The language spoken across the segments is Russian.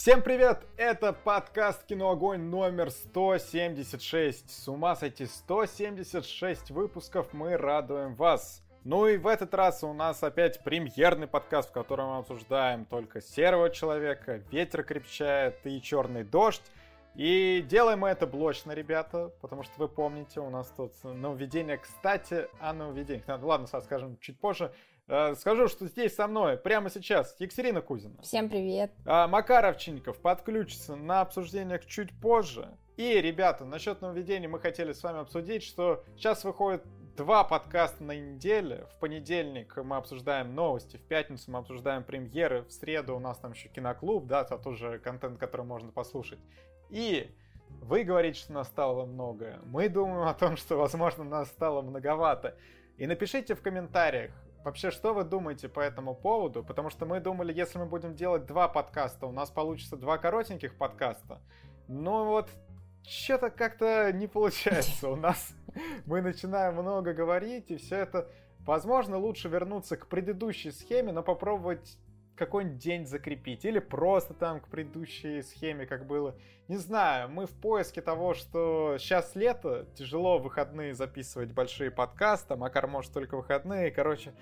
Всем привет! Это подкаст «Кино Огонь» номер 176. С ума сойти, 176 выпусков, мы радуем вас. Ну и в этот раз у нас опять премьерный подкаст, в котором мы обсуждаем только Серого Человека, Ветер крепчает и Черный Дождь. И делаем мы это блочно, ребята, потому что вы помните, у нас тут нововведение, кстати, о нововведениях. Ладно, скажем чуть позже. Э, скажу, что здесь со мной прямо сейчас Екатерина Кузина. Всем привет. А, Макар Овчинников подключится на обсуждениях чуть позже. И, ребята, насчет нововведений мы хотели с вами обсудить, что сейчас выходит два подкаста на неделе. В понедельник мы обсуждаем новости, в пятницу мы обсуждаем премьеры, в среду у нас там еще киноклуб, да, это тоже контент, который можно послушать. И вы говорите, что нас стало много. Мы думаем о том, что, возможно, нас стало многовато. И напишите в комментариях, Вообще, что вы думаете по этому поводу? Потому что мы думали, если мы будем делать два подкаста, у нас получится два коротеньких подкаста. Но вот что-то как-то не получается. У нас мы начинаем много говорить, и все это... Возможно, лучше вернуться к предыдущей схеме, но попробовать какой-нибудь день закрепить. Или просто там к предыдущей схеме, как было. Не знаю, мы в поиске того, что сейчас лето, тяжело в выходные записывать большие подкасты, а Макар может только выходные. Короче,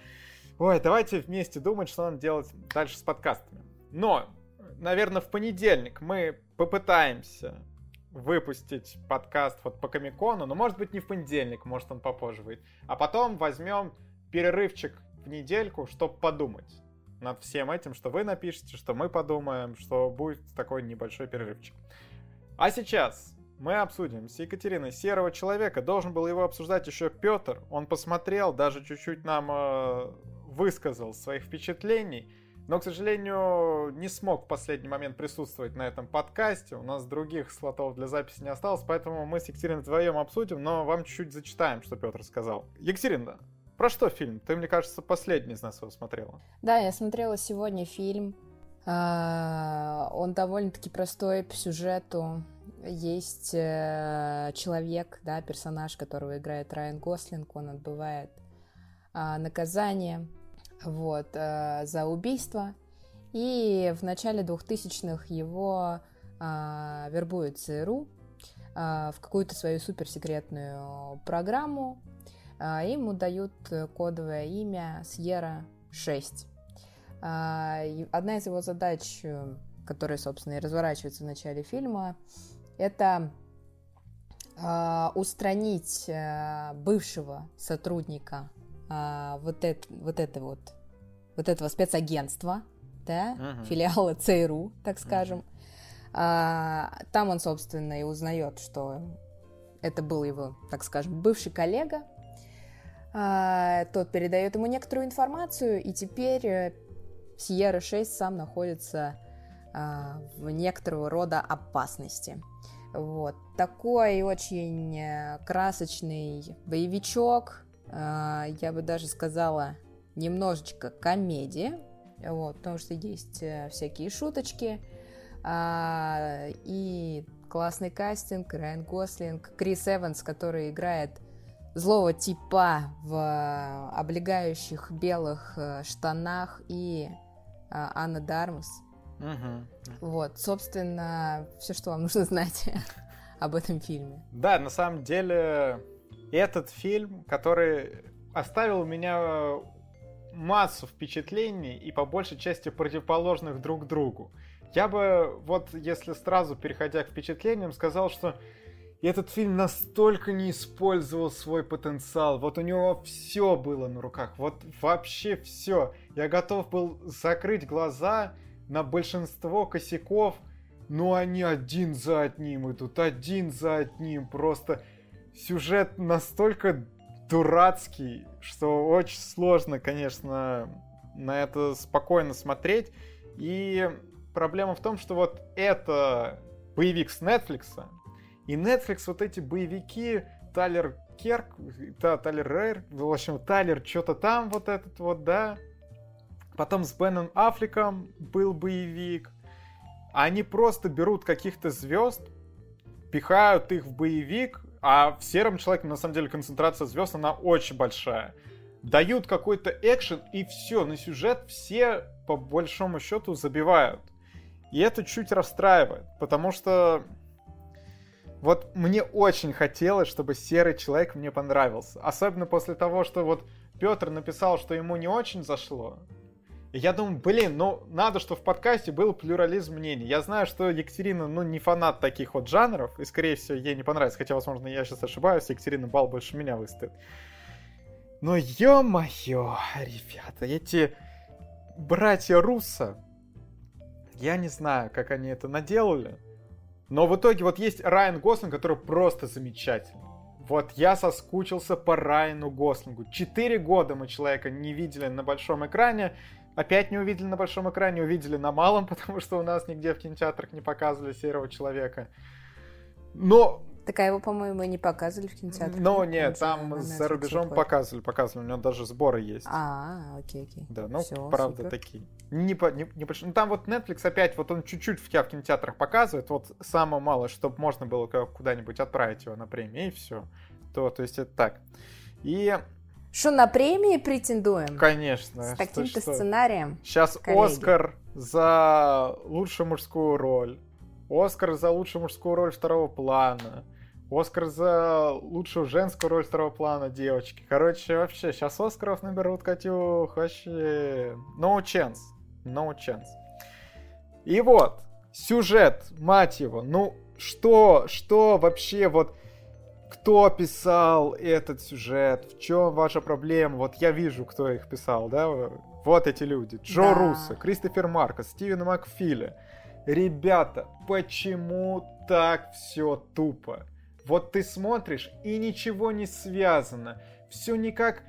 ой, давайте вместе думать, что надо делать дальше с подкастами. Но, наверное, в понедельник мы попытаемся выпустить подкаст вот по Комикону, но может быть не в понедельник, может он попозже выйдет. А потом возьмем перерывчик в недельку, чтобы подумать над всем этим, что вы напишете, что мы подумаем, что будет такой небольшой перерывчик. А сейчас мы обсудим с Екатериной Серого Человека. Должен был его обсуждать еще Петр. Он посмотрел, даже чуть-чуть нам э, высказал своих впечатлений. Но, к сожалению, не смог в последний момент присутствовать на этом подкасте. У нас других слотов для записи не осталось, поэтому мы с Екатериной вдвоем обсудим, но вам чуть-чуть зачитаем, что Петр сказал. Екатерина, про что фильм? Ты, мне кажется, последний из нас его смотрела. Да, я смотрела сегодня фильм. А, он довольно-таки простой по сюжету. Есть э, человек, да, персонаж, которого играет Райан Гослинг, он отбывает а, наказание вот, э, за убийство. И в начале 2000-х его а, вербует ЦРУ в какую-то свою суперсекретную программу, ему дают э, кодовое имя Сьерра 6. А, одна из его задач, э, которая, собственно, и разворачивается в начале фильма, это а, устранить э, бывшего сотрудника вот, это, вот, это вот, вот этого спецагентства, да, uh-huh. филиала ЦРУ, так скажем. Uh-huh. Там он, собственно, и узнает, что это был его, так скажем, бывший коллега, а, тот передает ему некоторую информацию, и теперь э, Сьерра 6 сам находится а, в некоторого рода опасности. Вот. Такой очень э, красочный боевичок, а, я бы даже сказала, немножечко комедия, вот, потому что есть э, всякие шуточки, и классный кастинг, Райан Гослинг, Крис Эванс, который играет злого типа в облегающих белых э, штанах и а, Анна Дармус. Угу. Вот, собственно, все, что вам нужно знать об этом фильме. Да, на самом деле, этот фильм, который оставил у меня массу впечатлений и по большей части противоположных друг другу. Я бы, вот если сразу переходя к впечатлениям, сказал, что и этот фильм настолько не использовал свой потенциал. Вот у него все было на руках. Вот вообще все. Я готов был закрыть глаза на большинство косяков, но они один за одним идут, один за одним. Просто сюжет настолько дурацкий, что очень сложно, конечно, на это спокойно смотреть. И проблема в том, что вот это боевик с Netflix, и Netflix вот эти боевики, Тайлер Керк, да, Тайлер Рейр, в общем, Тайлер что-то там вот этот вот, да. Потом с Беном Аффлеком был боевик. Они просто берут каких-то звезд, пихают их в боевик, а в Сером Человеке, на самом деле, концентрация звезд, она очень большая. Дают какой-то экшен, и все, на сюжет все, по большому счету, забивают. И это чуть расстраивает, потому что вот мне очень хотелось, чтобы серый человек мне понравился. Особенно после того, что вот Петр написал, что ему не очень зашло. И я думаю, блин, ну надо, что в подкасте был плюрализм мнений. Я знаю, что Екатерина, ну, не фанат таких вот жанров, и, скорее всего, ей не понравится. Хотя, возможно, я сейчас ошибаюсь, Екатерина бал больше меня выставит. Но ё-моё, ребята, эти братья Руссо, я не знаю, как они это наделали, но в итоге вот есть Райан Гослинг, который просто замечательный. Вот я соскучился по Райану Гослингу. Четыре года мы человека не видели на большом экране. Опять не увидели на большом экране, увидели на малом, потому что у нас нигде в кинотеатрах не показывали Серого Человека. Но так а его, по-моему, не показывали в кинотеатре. Ну, нет, там за рубежом показывали, показывали. У него даже сборы есть. А, окей, окей. Да, ну, правда, такие. Не, по, не, не, ну, там вот Netflix опять, вот он чуть-чуть в тебя в кинотеатрах показывает, вот самое мало, чтобы можно было куда-нибудь отправить его на премию, и все. То, то есть это так. И что, на премии претендуем? Конечно. С таким-то сценарием? Сейчас коллеги. Оскар за лучшую мужскую роль. Оскар за лучшую мужскую роль второго плана. Оскар за лучшую женскую роль второго плана девочки. Короче, вообще, сейчас Оскаров наберут, Катюх, вообще... No chance. No chance. И вот, сюжет, мать его, ну, что, что вообще вот... Кто писал этот сюжет? В чем ваша проблема? Вот я вижу, кто их писал, да? Вот эти люди. Джо да. Руссо, Кристофер Маркос, Стивен Макфилли. Ребята, почему так все тупо? Вот ты смотришь, и ничего не связано. Все никак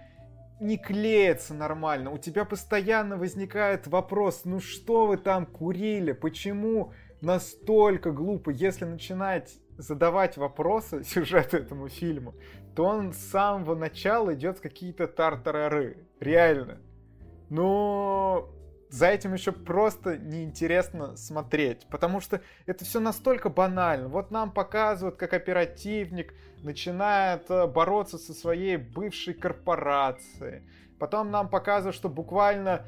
не клеится нормально. У тебя постоянно возникает вопрос, ну что вы там курили? Почему настолько глупо? Если начинать задавать вопросы сюжету этому фильму, то он с самого начала идет какие-то тартарары. Реально. Но за этим еще просто неинтересно смотреть, потому что это все настолько банально. Вот нам показывают, как оперативник начинает э, бороться со своей бывшей корпорацией. Потом нам показывают, что буквально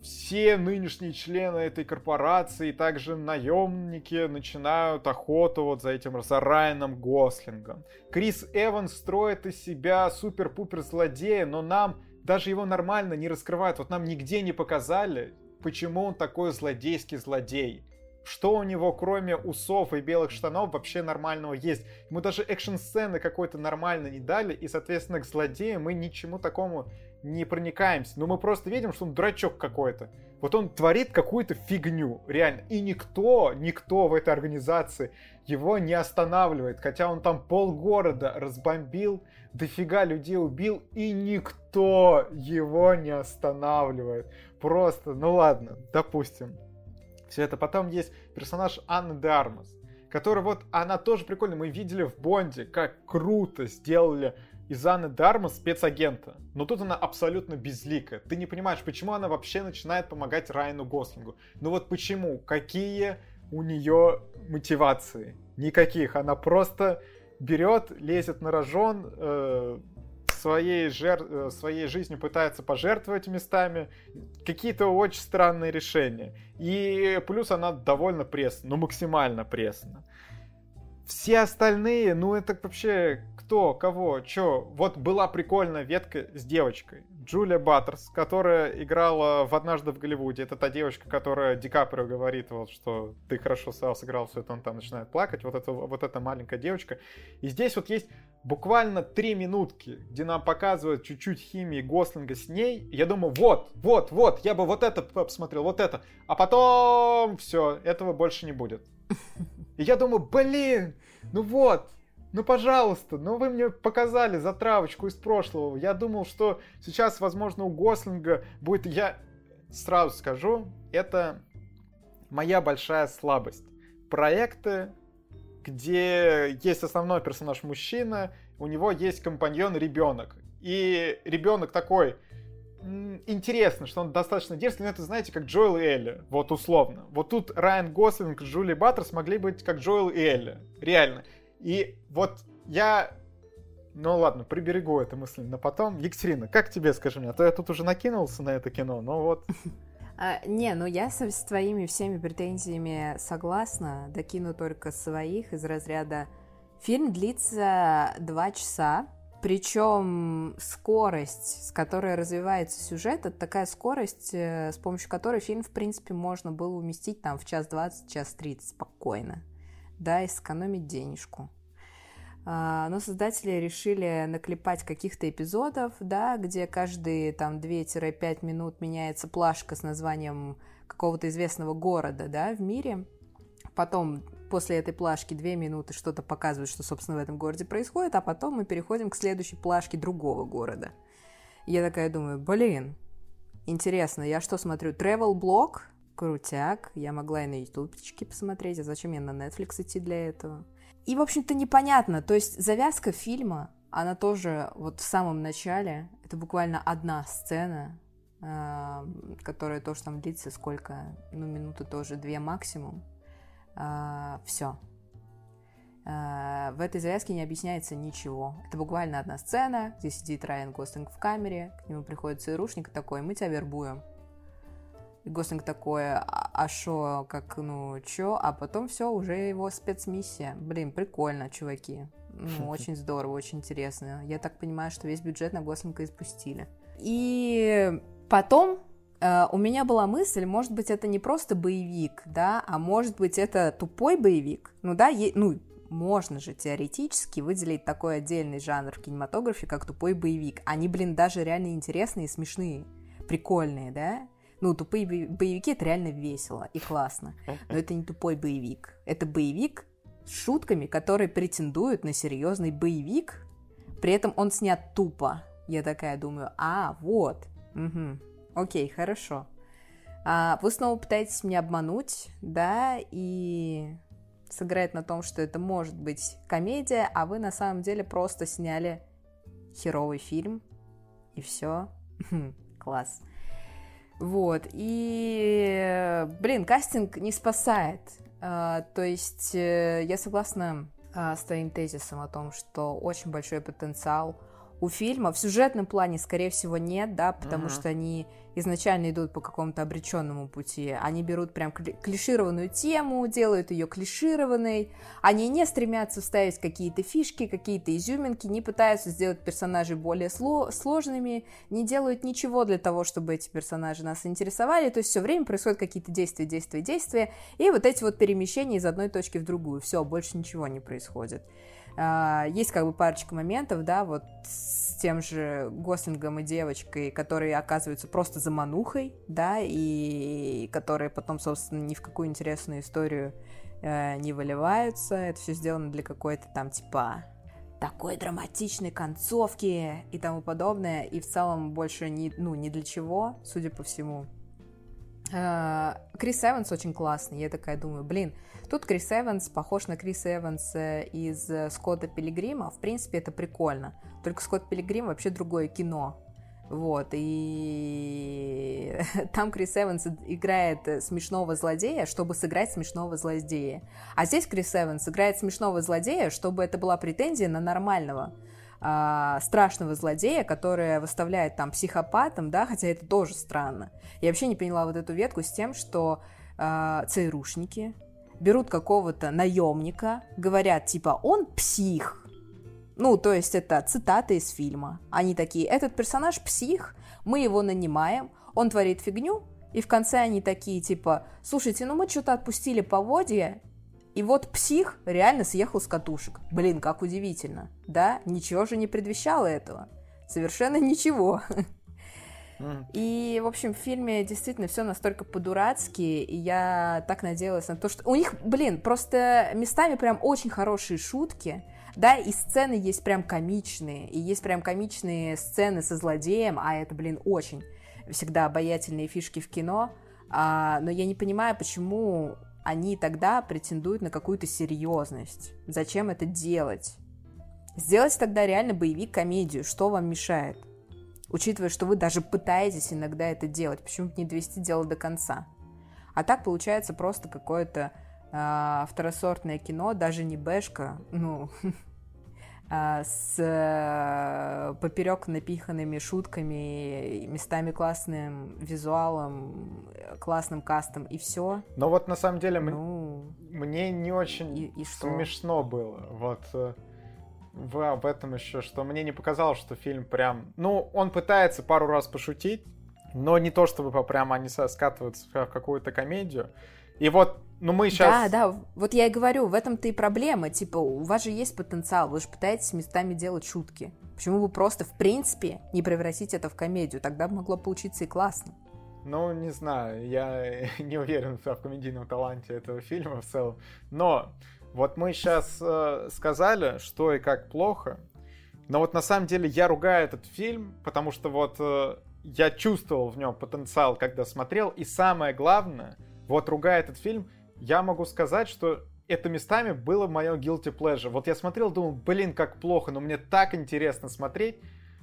все нынешние члены этой корпорации, и также наемники, начинают охоту вот за этим, за Райаном Гослингом. Крис Эванс строит из себя супер-пупер злодея, но нам даже его нормально не раскрывают. Вот нам нигде не показали, почему он такой злодейский злодей. Что у него, кроме усов и белых штанов, вообще нормального есть? Ему даже экшн-сцены какой-то нормально не дали, и, соответственно, к злодею мы ничему такому не проникаемся. Но мы просто видим, что он дурачок какой-то. Вот он творит какую-то фигню, реально. И никто, никто в этой организации его не останавливает. Хотя он там полгорода разбомбил, дофига людей убил, и никто его не останавливает. Просто, ну ладно, допустим. Все это. Потом есть персонаж Анны Дармас, который вот, она тоже прикольная. Мы видели в Бонде, как круто сделали из Анны Дарма спецагента. Но тут она абсолютно безликая. Ты не понимаешь, почему она вообще начинает помогать Райану Гослингу. Ну вот почему? Какие у нее мотивации? Никаких. Она просто берет, лезет на рожон, э, своей, жер... Э, своей жизнью пытается пожертвовать местами. Какие-то очень странные решения. И плюс она довольно пресна, ну максимально пресна. Все остальные, ну это вообще кто, кого, чё. Вот была прикольная ветка с девочкой. Джулия Баттерс, которая играла в «Однажды в Голливуде». Это та девочка, которая Ди Каприо говорит, вот, что ты хорошо сыграл, все это он там начинает плакать. Вот, это, вот эта маленькая девочка. И здесь вот есть буквально три минутки, где нам показывают чуть-чуть химии Гослинга с ней. Я думаю, вот, вот, вот, я бы вот это посмотрел, вот это. А потом все, этого больше не будет. И я думаю, блин, ну вот, ну, пожалуйста, ну вы мне показали затравочку из прошлого. Я думал, что сейчас, возможно, у Гослинга будет... Я сразу скажу, это моя большая слабость. Проекты, где есть основной персонаж мужчина, у него есть компаньон ребенок. И ребенок такой, интересно, что он достаточно дерзкий, но это, знаете, как Джоэл и Элли, вот условно. Вот тут Райан Гослинг и Джули Баттер смогли быть как Джоэл и Элли, реально. И вот я... Ну ладно, приберегу эту мысль на потом. Екатерина, как тебе, скажи мне? А то я тут уже накинулся на это кино, но вот... А, не, ну я со, с твоими всеми претензиями согласна, докину только своих из разряда Фильм длится два часа, причем скорость, с которой развивается сюжет, это такая скорость, э, с помощью которой фильм, в принципе, можно было уместить там в час двадцать, час тридцать спокойно, да, и сэкономить денежку. А, но создатели решили наклепать каких-то эпизодов, да, где каждые там 2-5 минут меняется плашка с названием какого-то известного города, да, в мире. Потом после этой плашки две минуты что-то показывает, что, собственно, в этом городе происходит, а потом мы переходим к следующей плашке другого города. Я такая думаю, блин, интересно, я что смотрю, travel блог Крутяк, я могла и на ютубчике посмотреть, а зачем мне на Netflix идти для этого? И, в общем-то, непонятно, то есть завязка фильма, она тоже вот в самом начале, это буквально одна сцена, э, которая тоже там длится сколько, ну, минуты тоже две максимум, а, все. А, в этой завязке не объясняется ничего. Это буквально одна сцена, где сидит Райан Гослинг в камере, к нему приходит ЦРУшник такой, мы тебя вербуем. И Гослинг такой, а шо, как, ну, чё? А потом все, уже его спецмиссия. Блин, прикольно, чуваки. Ну, очень здорово, очень интересно. Я так понимаю, что весь бюджет на Гослинга испустили. И потом Э, у меня была мысль, может быть, это не просто боевик, да, а может быть, это тупой боевик. Ну да, е- ну, можно же теоретически выделить такой отдельный жанр в кинематографе, как тупой боевик. Они, блин, даже реально интересные, смешные, прикольные, да? Ну, тупые боевики это реально весело и классно. Но это не тупой боевик. Это боевик с шутками, который претендует на серьезный боевик. При этом он снят тупо. Я такая думаю, а, вот. Угу. Окей, хорошо. А, вы снова пытаетесь меня обмануть, да, и сыграть на том, что это может быть комедия, а вы на самом деле просто сняли херовый фильм, и все. Класс. Вот, и, блин, кастинг не спасает. А, то есть э, я согласна а, с твоим тезисом о том, что очень большой потенциал у фильма. В сюжетном плане, скорее всего, нет, да, потому uh-huh. что они изначально идут по какому-то обреченному пути. Они берут прям клишированную тему, делают ее клишированной. Они не стремятся вставить какие-то фишки, какие-то изюминки, не пытаются сделать персонажей более сло- сложными, не делают ничего для того, чтобы эти персонажи нас интересовали. То есть все время происходят какие-то действия, действия, действия. И вот эти вот перемещения из одной точки в другую. Все, больше ничего не происходит. А, есть как бы парочка моментов, да, вот с тем же Гослингом и девочкой, которые оказываются просто заманухой, да, и которые потом, собственно, ни в какую интересную историю э, не выливаются. Это все сделано для какой-то там типа такой драматичной концовки и тому подобное, и в целом больше не, ну, не для чего, судя по всему. Э, Крис Эванс очень классный, я такая думаю, блин, Тут Крис Эванс похож на Криса Эванса из э, Скотта Пилигрима. В принципе, это прикольно. Только Скотт Пилигрим вообще другое кино. Вот, и там Крис Эванс играет смешного злодея, чтобы сыграть смешного злодея. А здесь Крис Эванс играет смешного злодея, чтобы это была претензия на нормального э, страшного злодея, который выставляет там психопатом, да, хотя это тоже странно. Я вообще не поняла вот эту ветку с тем, что э, ЦРУшники, берут какого-то наемника, говорят, типа, он псих. Ну, то есть это цитата из фильма. Они такие, этот персонаж псих, мы его нанимаем, он творит фигню, и в конце они такие, типа, слушайте, ну мы что-то отпустили поводья, и вот псих реально съехал с катушек. Блин, как удивительно, да? Ничего же не предвещало этого. Совершенно ничего. И, в общем, в фильме действительно все настолько по-дурацки, и я так надеялась на то, что... У них, блин, просто местами прям очень хорошие шутки, да, и сцены есть прям комичные, и есть прям комичные сцены со злодеем, а это, блин, очень всегда обаятельные фишки в кино, а, но я не понимаю, почему они тогда претендуют на какую-то серьезность. Зачем это делать? Сделать тогда реально боевик-комедию, что вам мешает? учитывая, что вы даже пытаетесь иногда это делать. Почему бы не довести дело до конца? А так получается просто какое-то э, второсортное кино, даже не бэшка, ну, с э, поперек напиханными шутками, местами классным визуалом, классным кастом и все. Но вот на самом деле ну, мне не очень и, и смешно было. Вот э, в, в этом еще, что мне не показалось, что фильм прям... Ну, он пытается пару раз пошутить, но не то, чтобы прямо они скатываются в какую-то комедию. И вот, ну мы сейчас... Да, да, вот я и говорю, в этом-то и проблема. Типа, у вас же есть потенциал, вы же пытаетесь местами делать шутки. Почему бы просто, в принципе, не превратить это в комедию? Тогда могло получиться и классно. Ну, не знаю, я не уверен в комедийном таланте этого фильма в целом. Но вот мы сейчас э, сказали, что и как плохо. Но вот на самом деле я ругаю этот фильм, потому что вот э, я чувствовал в нем потенциал, когда смотрел. И самое главное, вот ругая этот фильм, я могу сказать, что это местами было мое guilty pleasure. Вот я смотрел, думал, блин, как плохо, но мне так интересно смотреть,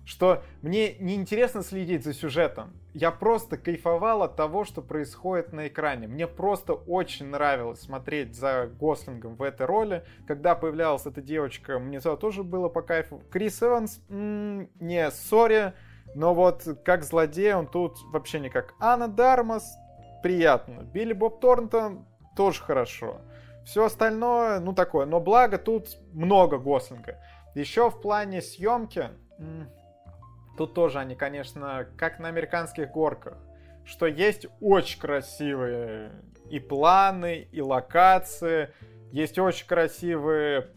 что мне не интересно следить за сюжетом. Я просто кайфовал от того, что происходит на экране. Мне просто очень нравилось смотреть за Гослингом в этой роли. Когда появлялась эта девочка, мне тоже было по кайфу. Крис Эванс, м-м, не, сори, но вот как злодей он тут вообще никак. Анна Дармас, приятно. Билли Боб Торнтон тоже хорошо. Все остальное, ну такое. Но благо тут много Гослинга. Еще в плане съемки, тут тоже они, конечно, как на американских горках. Что есть очень красивые и планы, и локации. Есть очень красивые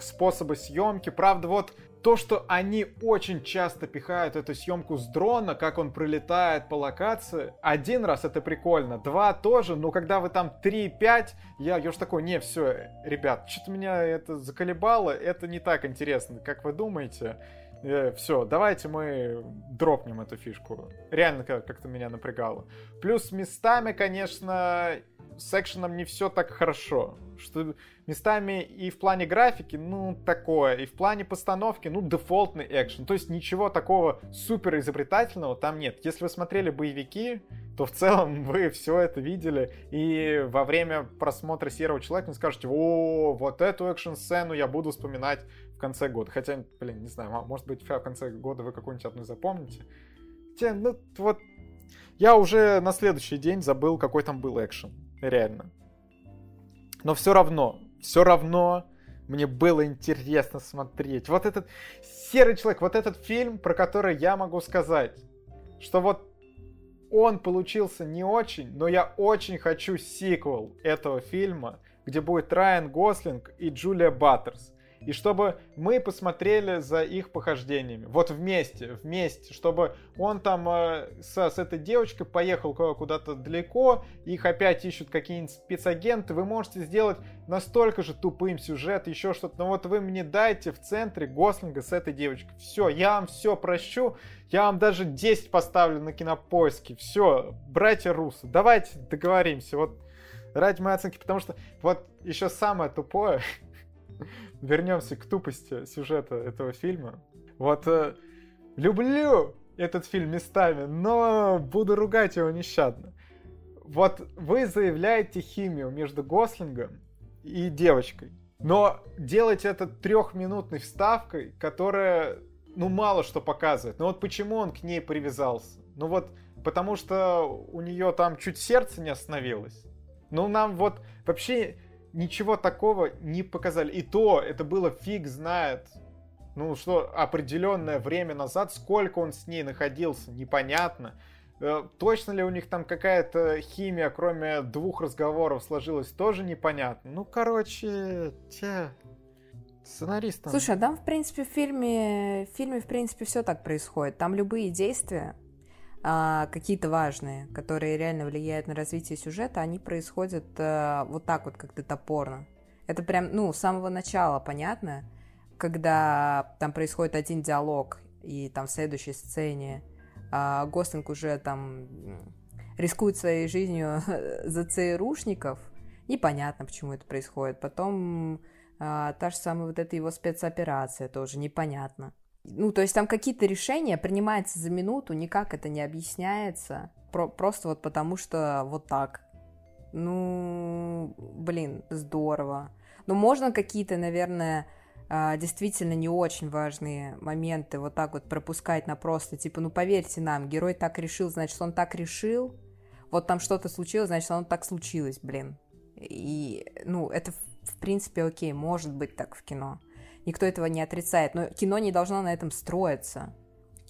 способы съемки. Правда, вот то, что они очень часто пихают эту съемку с дрона, как он пролетает по локации, один раз это прикольно, два тоже, но когда вы там 3-5, я, я уж такой, не, все, ребят, что-то меня это заколебало, это не так интересно, как вы думаете. Э, все, давайте мы дропнем эту фишку. Реально как-то меня напрягало. Плюс местами, конечно, с экшеном не все так хорошо. Что местами и в плане графики, ну, такое, и в плане постановки, ну, дефолтный экшен. То есть ничего такого супер изобретательного там нет. Если вы смотрели боевики, то в целом вы все это видели, и во время просмотра Серого Человека вы скажете, о, вот эту экшн-сцену я буду вспоминать в конце года. Хотя, блин, не знаю, может быть, в конце года вы какую-нибудь одну запомните. Хотя, ну, вот я уже на следующий день забыл, какой там был экшен. Реально. Но все равно, все равно мне было интересно смотреть. Вот этот серый человек, вот этот фильм, про который я могу сказать, что вот он получился не очень, но я очень хочу сиквел этого фильма, где будет Райан Гослинг и Джулия Баттерс и чтобы мы посмотрели за их похождениями. Вот вместе, вместе, чтобы он там э, с, с этой девочкой поехал куда-то далеко, их опять ищут какие-нибудь спецагенты, вы можете сделать настолько же тупым сюжет, еще что-то, но вот вы мне дайте в центре Гослинга с этой девочкой. Все, я вам все прощу, я вам даже 10 поставлю на кинопоиске. Все, братья Русы, давайте договоримся. Вот ради моей оценки, потому что вот еще самое тупое, вернемся к тупости сюжета этого фильма. Вот э, люблю этот фильм местами, но буду ругать его нещадно. Вот вы заявляете химию между Гослингом и девочкой, но делаете это трехминутной вставкой, которая, ну, мало что показывает. Ну вот почему он к ней привязался? Ну вот потому что у нее там чуть сердце не остановилось. Ну нам вот вообще ничего такого не показали. И то это было фиг знает. Ну, что определенное время назад, сколько он с ней находился, непонятно. Э, точно ли у них там какая-то химия, кроме двух разговоров, сложилась, тоже непонятно. Ну, короче, те сценаристам. Слушай, а там, в принципе, в фильме, в фильме, в принципе, все так происходит. Там любые действия, а, какие-то важные, которые реально влияют на развитие сюжета, они происходят а, вот так вот как-то топорно. Это прям, ну, с самого начала понятно, когда там происходит один диалог, и там в следующей сцене а, Гослинг уже там рискует своей жизнью за ЦРУшников, непонятно, почему это происходит. Потом а, та же самая вот эта его спецоперация тоже непонятно. Ну, то есть там какие-то решения принимаются за минуту, никак это не объясняется. Про просто вот потому что вот так. Ну, блин, здорово. Ну, можно какие-то, наверное, а, действительно не очень важные моменты вот так вот пропускать на просто, типа, ну поверьте нам, герой так решил, значит, он так решил, вот там что-то случилось, значит, оно так случилось, блин. И, ну, это, в принципе, окей, может быть так в кино. Никто этого не отрицает, но кино не должно на этом строиться.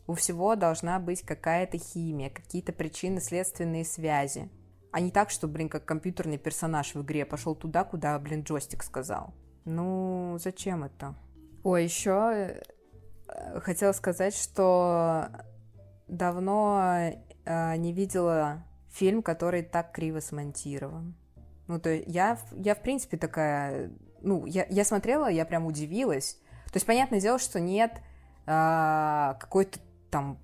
У всего должна быть какая-то химия, какие-то причинно-следственные связи. А не так, что, блин, как компьютерный персонаж в игре пошел туда, куда, блин, джойстик сказал. Ну, зачем это? Ой, еще э, хотела сказать, что давно э, не видела фильм, который так криво смонтирован. Ну, то есть я, я в принципе такая... Ну, я, я смотрела, я прям удивилась. То есть, понятное дело, что нет э, какой-то там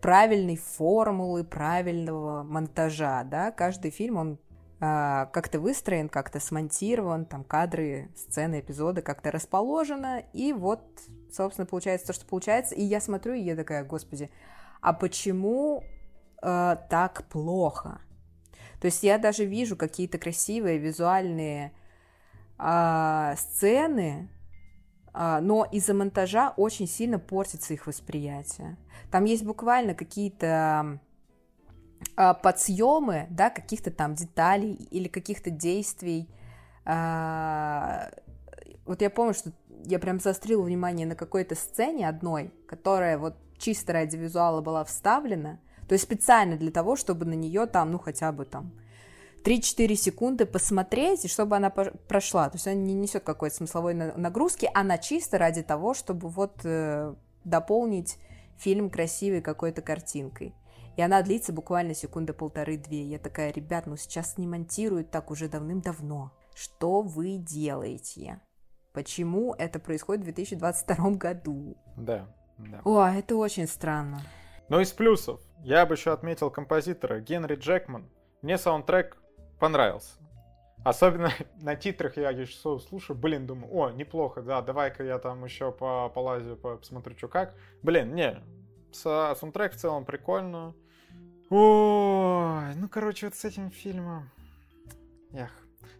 правильной формулы, правильного монтажа, да, каждый фильм, он э, как-то выстроен, как-то смонтирован, там кадры, сцены, эпизоды как-то расположено, и вот, собственно, получается то, что получается, и я смотрю, и я такая, господи, а почему э, так плохо? То есть я даже вижу какие-то красивые визуальные э, сцены, а, но из-за монтажа очень сильно портится их восприятие. Там есть буквально какие-то а, подсъемы, да, каких-то там деталей или каких-то действий. А, вот я помню, что я прям заострила внимание на какой-то сцене одной, которая вот чисто ради визуала была вставлена, то есть специально для того, чтобы на нее там, ну, хотя бы там 3-4 секунды посмотреть, и чтобы она прошла. То есть она не несет какой-то смысловой нагрузки, она чисто ради того, чтобы вот э, дополнить фильм красивой какой-то картинкой. И она длится буквально секунды полторы-две. Я такая, ребят, ну сейчас не монтируют так уже давным-давно. Что вы делаете? Почему это происходит в 2022 году? Да, да. О, это очень странно. Но из плюсов я бы еще отметил композитора Генри Джекман. Мне саундтрек понравился. Особенно на титрах я еще слушаю, блин, думаю, о, неплохо, да, давай-ка я там еще по полазию, посмотрю, что как. Блин, не, саундтрек в целом прикольно. Ой, ну, короче, вот с этим фильмом... Эх.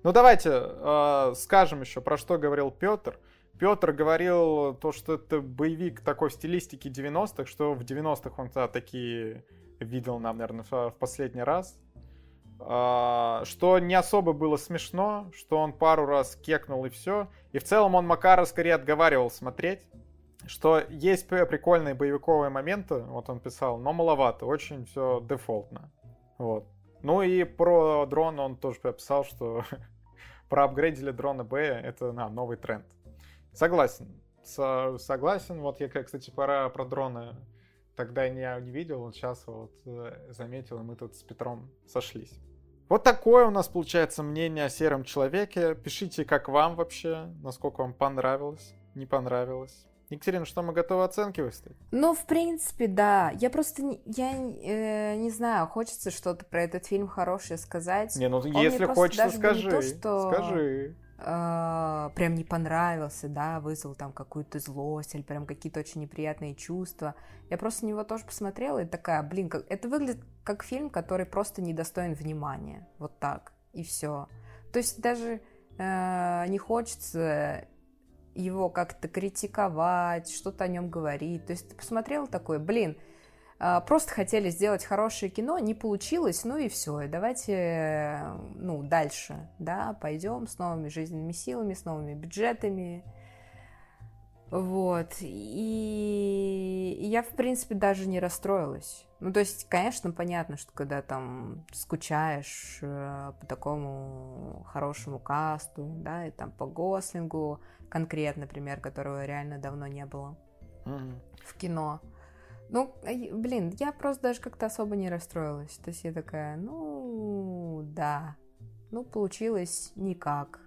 Ну, давайте э, скажем еще, про что говорил Петр. Петр говорил то, что это боевик такой в стилистике 90-х, что в 90-х он -то такие видел нам, наверное, в последний раз. А, что не особо было смешно, что он пару раз кекнул и все. И в целом он Макара скорее отговаривал смотреть, что есть прикольные боевиковые моменты, вот он писал, но маловато, очень все дефолтно. Вот. Ну и про дрон он тоже написал, что проапгрейдили дрона Б, это на, новый тренд. Согласен. С, согласен. Вот я, кстати, про, про дроны тогда я не видел, сейчас вот э, заметил, и мы тут с Петром сошлись. Вот такое у нас получается мнение о сером человеке. Пишите, как вам вообще, насколько вам понравилось, не понравилось. Екатерина, что мы готовы оценки выставить? Ну, в принципе, да. Я просто, я э, не знаю, хочется что-то про этот фильм хорошее сказать. Не, ну Он если хочется, скажи. То, что... Скажи э, прям не понравился, да, вызвал там какую-то злость или прям какие-то очень неприятные чувства. Я просто на него тоже посмотрела и такая, блин, как... это выглядит как фильм, который просто недостоин внимания. Вот так. И все. То есть даже э, не хочется его как-то критиковать, что-то о нем говорить. То есть ты посмотрел такой, блин, а, просто хотели сделать хорошее кино, не получилось, ну и все, и давайте, ну, дальше, да, пойдем с новыми жизненными силами, с новыми бюджетами, вот, и я, в принципе, даже не расстроилась. Ну, то есть, конечно, понятно, что когда там скучаешь э, по такому хорошему касту, да, и там по Гослингу конкретно, например, которого реально давно не было. Mm-hmm. в кино, ну, блин, я просто даже как-то особо не расстроилась. То есть я такая, ну, да. Ну, получилось никак.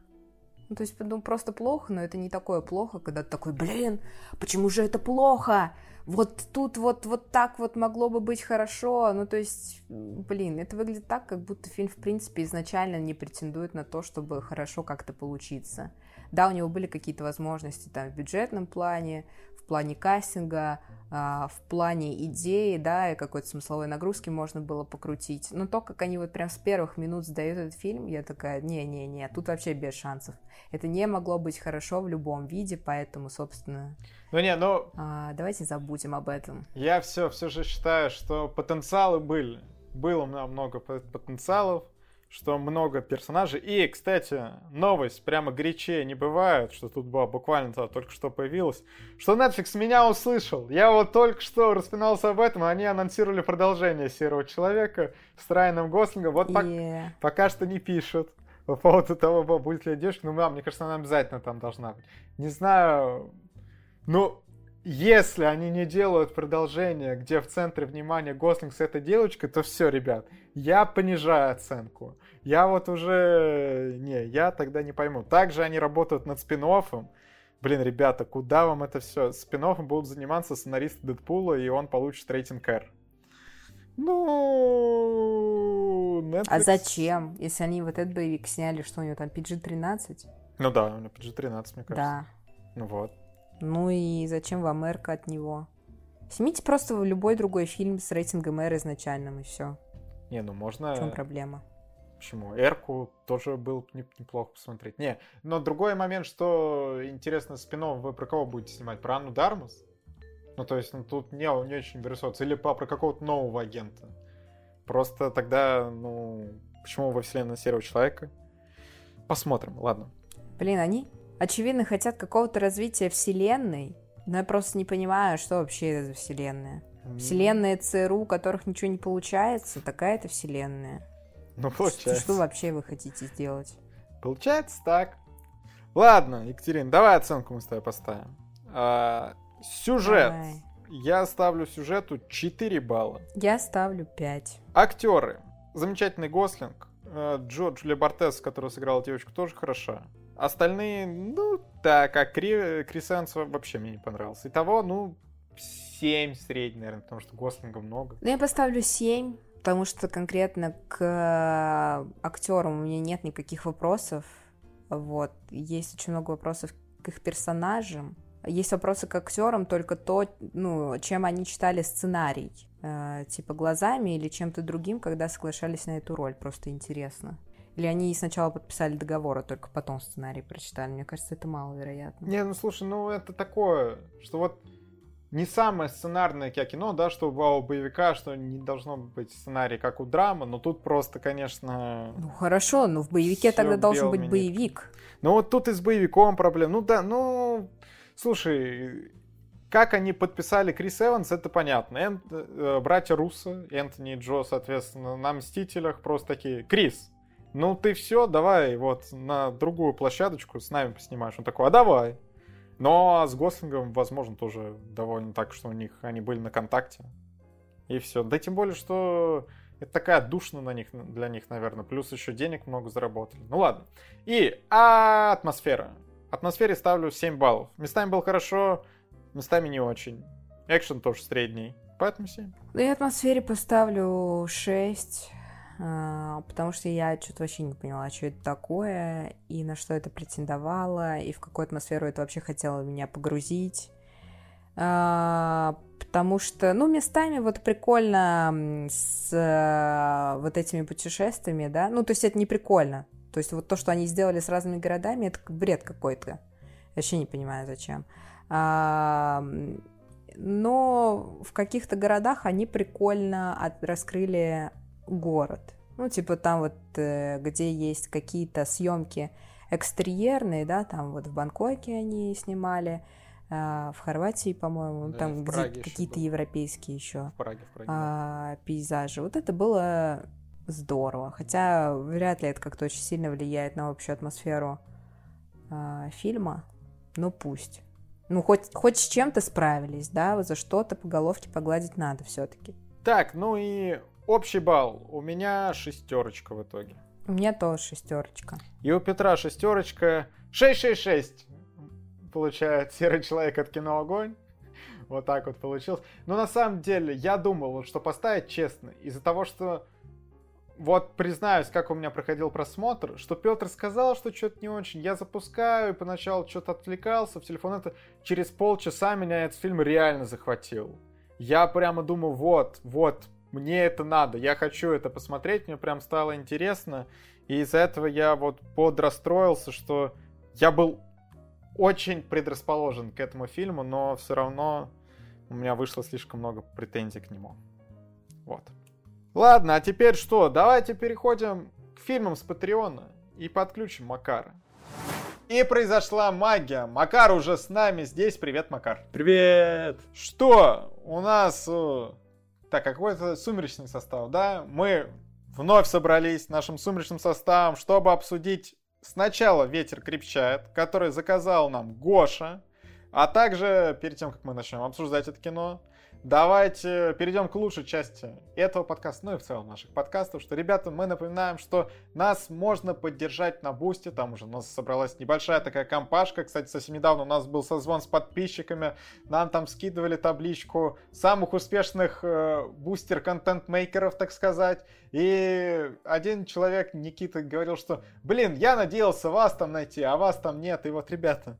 Ну, то есть, ну, просто плохо, но это не такое плохо, когда ты такой, блин, почему же это плохо? вот тут вот, вот так вот могло бы быть хорошо. Ну, то есть, блин, это выглядит так, как будто фильм, в принципе, изначально не претендует на то, чтобы хорошо как-то получиться. Да, у него были какие-то возможности там в бюджетном плане, плане кастинга, а, в плане идеи, да, и какой-то смысловой нагрузки можно было покрутить. Но то, как они вот прям с первых минут сдают этот фильм, я такая, не-не-не, тут вообще без шансов. Это не могло быть хорошо в любом виде, поэтому, собственно... Ну не, ну... А, давайте забудем об этом. Я все, все же считаю, что потенциалы были. Было много потенциалов, что много персонажей. И, кстати, новость прямо горячее не бывает, что тут была буквально -то только что появилась, что Netflix меня услышал. Я вот только что распинался об этом, они анонсировали продолжение Серого Человека с Райаном Гослингом. Вот yeah. пока что не пишут по поводу того, будет ли девушка. Ну, да, мне кажется, она обязательно там должна быть. Не знаю, ну, если они не делают продолжение, где в центре внимания Гослинг с этой девочкой, то все, ребят, я понижаю оценку. Я вот уже... Не, я тогда не пойму. Также они работают над спин -оффом. Блин, ребята, куда вам это все? спин будут заниматься сценаристы Дэдпула, и он получит рейтинг R. Ну... Netflix... А зачем? Если они вот этот боевик сняли, что у него там PG-13? Ну да, у него PG-13, мне кажется. Да. Ну вот. Ну и зачем вам Эрка от него? Снимите просто любой другой фильм с рейтингом R изначальным, и все. Не, ну можно... В чем проблема? Почему? Эрку тоже был неплохо посмотреть. Не, но другой момент, что интересно, спинов вы про кого будете снимать? Про Анну Дармас? Ну, то есть, ну, тут не, не очень берется. Или по, про какого-то нового агента. Просто тогда, ну, почему во вселенной Серого Человека? Посмотрим, ладно. Блин, они очевидно, хотят какого-то развития вселенной, но я просто не понимаю, что вообще это за вселенная. Вселенная ЦРУ, у которых ничего не получается, такая это вселенная. Ну, получается. Что, что вообще вы хотите сделать? Получается так. Ладно, Екатерина, давай оценку мы с тобой поставим. А, сюжет. Давай. Я ставлю сюжету 4 балла. Я ставлю 5. Актеры. Замечательный Гослинг. Э, Джо Джулия Бортес, которая сыграла девочку, тоже хороша. Остальные, ну, так, а Кри, Крис Энс вообще мне не понравился. Итого, ну, 7 средний, наверное, потому что Гослинга много. Ну, я поставлю 7, потому что конкретно к актерам у меня нет никаких вопросов. Вот. Есть очень много вопросов к их персонажам. Есть вопросы к актерам только то, ну, чем они читали сценарий. Э, типа глазами или чем-то другим, когда соглашались на эту роль. Просто интересно. Или они сначала подписали договор, а только потом сценарий прочитали? Мне кажется, это маловероятно. Не, ну слушай, ну это такое, что вот не самое сценарное кино, да, что у боевика, что не должно быть сценарий, как у драмы, но тут просто, конечно... Ну хорошо, но в боевике тогда должен быть боевик. Ну вот тут и с боевиком проблем. Ну да, ну... Слушай, как они подписали Крис Эванс, это понятно. Энд, э, братья Руссо, Энтони и Джо, соответственно, на Мстителях просто такие. Крис, ну ты все, давай вот на другую площадочку с нами поснимаешь. Он такой, а давай. Но с Гослингом, возможно, тоже довольно так, что у них они были на контакте. И все. Да тем более, что это такая душно на них, для них, наверное. Плюс еще денег много заработали. Ну ладно. И а, атмосфера. Атмосфере ставлю 7 баллов. Местами было хорошо, местами не очень. Экшен тоже средний. Поэтому 7. Ну и атмосфере поставлю 6. А, потому что я что-то вообще не поняла, что это такое, и на что это претендовало, и в какую атмосферу это вообще хотело меня погрузить. А, потому что, ну, местами вот прикольно с э, вот этими путешествиями, да, ну, то есть это не прикольно. То есть вот то, что они сделали с разными городами, это бред какой-то. Вообще не понимаю, зачем. А, но в каких-то городах они прикольно от, раскрыли город. Ну, типа там вот, э, где есть какие-то съемки экстерьерные, да, там вот в Бангкоке они снимали, э, в Хорватии, по-моему, да, там где какие-то европейские еще в Праге, в Праге, а, пейзажи. Вот это было здорово. Хотя вряд ли это как-то очень сильно влияет на общую атмосферу а, фильма. Ну пусть. Ну, хоть, хоть с чем-то справились, да, вот за что-то по головке погладить надо все-таки. Так, ну и Общий балл у меня шестерочка в итоге. У меня тоже шестерочка. И у Петра шестерочка 666 получает серый человек от кино Огонь. Вот так вот получилось. Но на самом деле, я думал, что поставить честно, из-за того, что вот признаюсь, как у меня проходил просмотр, что Петр сказал, что что-то не очень. Я запускаю, и поначалу что-то отвлекался в телефон. Это через полчаса меня этот фильм реально захватил. Я прямо думаю, вот, вот, мне это надо, я хочу это посмотреть, мне прям стало интересно. И из-за этого я вот подрастроился, что я был очень предрасположен к этому фильму, но все равно у меня вышло слишком много претензий к нему. Вот. Ладно, а теперь что? Давайте переходим к фильмам с Патреона и подключим Макара. И произошла магия. Макар уже с нами здесь. Привет, Макар. Привет! Что? У нас... Так, какой-то сумеречный состав, да? Мы вновь собрались нашим сумеречным составом, чтобы обсудить сначала «Ветер крепчает», который заказал нам Гоша, а также, перед тем, как мы начнем обсуждать это кино, давайте перейдем к лучшей части этого подкаста, ну и в целом наших подкастов, что, ребята, мы напоминаем, что нас можно поддержать на бусте, там уже у нас собралась небольшая такая компашка, кстати, совсем недавно у нас был созвон с подписчиками, нам там скидывали табличку самых успешных э, бустер-контент-мейкеров, так сказать, и один человек, Никита, говорил, что, блин, я надеялся вас там найти, а вас там нет, и вот, ребята,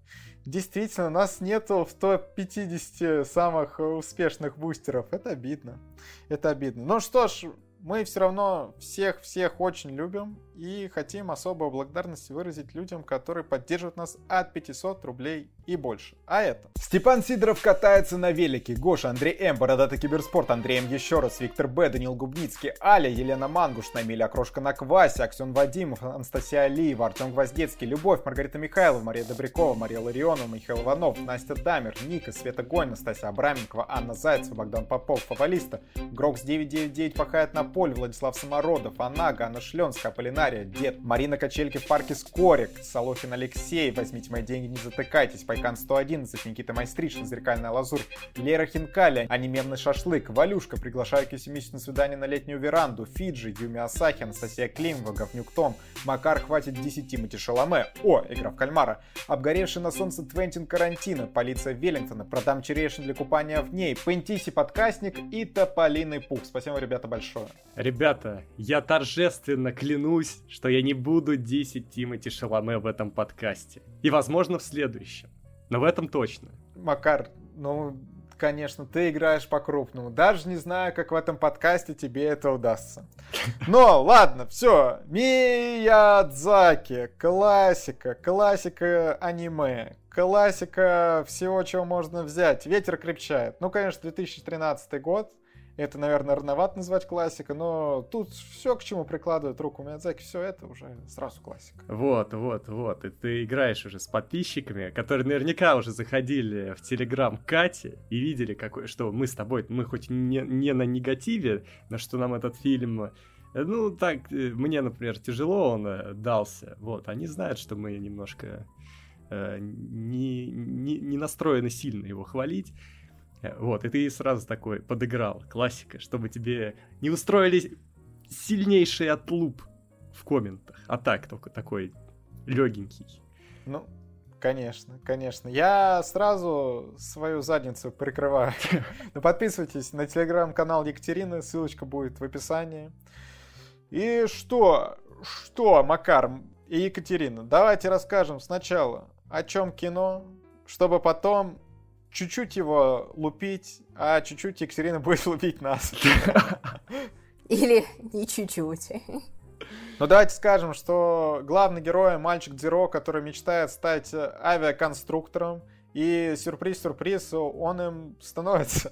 действительно, нас нету в топ-50 самых успешных бустеров. Это обидно. Это обидно. Ну что ж, мы все равно всех-всех очень любим и хотим особую благодарность выразить людям, которые поддерживают нас от 500 рублей и больше. А это... Степан Сидоров катается на велике, Гоша, Андрей М, Бородатый Киберспорт, Андреем еще раз, Виктор Б, Данил Губницкий, Аля, Елена Мангуш, Намиля Окрошка на Квасе, Аксен Вадимов, Анастасия Алиева, Артем Гвоздецкий, Любовь, Маргарита Михайлова, Мария Добрякова, Мария Ларионова, Михаил Иванов, Настя Дамер, Ника, Света Гонь, Настасья Абраменкова, Анна Зайцева, Богдан Попов, Фавалиста, Грокс 999 пахает на поле, Владислав Самородов, Анага, Анна Шленская, Аполлинария, Дед, Марина Качельки в парке Скорик, Солохин Алексей, возьмите мои деньги, не затыкайтесь, Пайкан 111, Никита Майстришин, Зеркальная лазурь, Лера Хинкаля, Анимемный шашлык, Валюшка, приглашаю к на свидание на летнюю веранду, Фиджи, Юми Асахи, Анастасия Климова, Говнюк Том, Макар хватит 10 Тимати Шаломе, о, игра в кальмара, обгоревший на солнце Твентин Карантина, полиция Веллингтона, продам черешин для купания в ней, Пентиси подкастник и Тополиный пух. Спасибо, ребята, большое. Ребята, я торжественно клянусь, что я не буду 10 Тимати Шаломе в этом подкасте. И, возможно, в следующем. Но в этом точно. Макар, ну, конечно, ты играешь по-крупному. Даже не знаю, как в этом подкасте тебе это удастся. Но, ладно, все. Миядзаки. Классика. Классика аниме. Классика всего, чего можно взять. Ветер крепчает. Ну, конечно, 2013 год. Это, наверное, рановато назвать классика, но тут все, к чему прикладывает руку Миядзаки, все это уже сразу классика. Вот, вот, вот. И ты играешь уже с подписчиками, которые наверняка уже заходили в Телеграм Кати и видели, какой, что мы с тобой, мы хоть не, не на негативе, но что нам этот фильм э, ну, так, э, мне, например, тяжело он э, дался. Вот, они знают, что мы немножко э, не, не, не настроены сильно его хвалить. Э, вот, и ты сразу такой подыграл, классика, чтобы тебе не устроили сильнейший отлуп в комментах. А так, только такой легенький. Ну, конечно, конечно. Я сразу свою задницу прикрываю. Ну, подписывайтесь на телеграм-канал Екатерины, ссылочка будет в описании. И что, что, Макар и Екатерина, давайте расскажем сначала, о чем кино, чтобы потом чуть-чуть его лупить, а чуть-чуть Екатерина будет лупить нас. Или не чуть-чуть. Ну давайте скажем, что главный герой мальчик Дзиро, который мечтает стать авиаконструктором, и сюрприз-сюрприз, он им становится.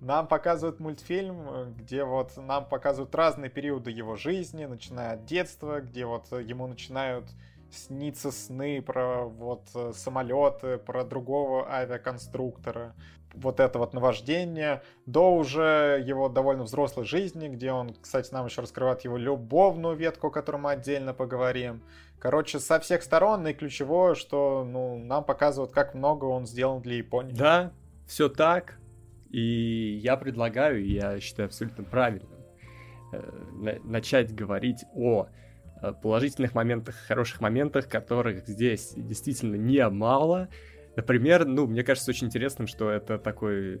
Нам показывают мультфильм, где вот нам показывают разные периоды его жизни, начиная от детства, где вот ему начинают снится сны про вот э, самолеты, про другого авиаконструктора, вот это вот наваждение, до уже его довольно взрослой жизни, где он, кстати, нам еще раскрывает его любовную ветку, о которой мы отдельно поговорим. Короче, со всех сторон, и ключевое, что ну, нам показывают, как много он сделал для Японии. Да, все так. И я предлагаю, я считаю абсолютно правильным, э, начать говорить о положительных моментах, хороших моментах, которых здесь действительно не мало. Например, ну, мне кажется очень интересным, что это такой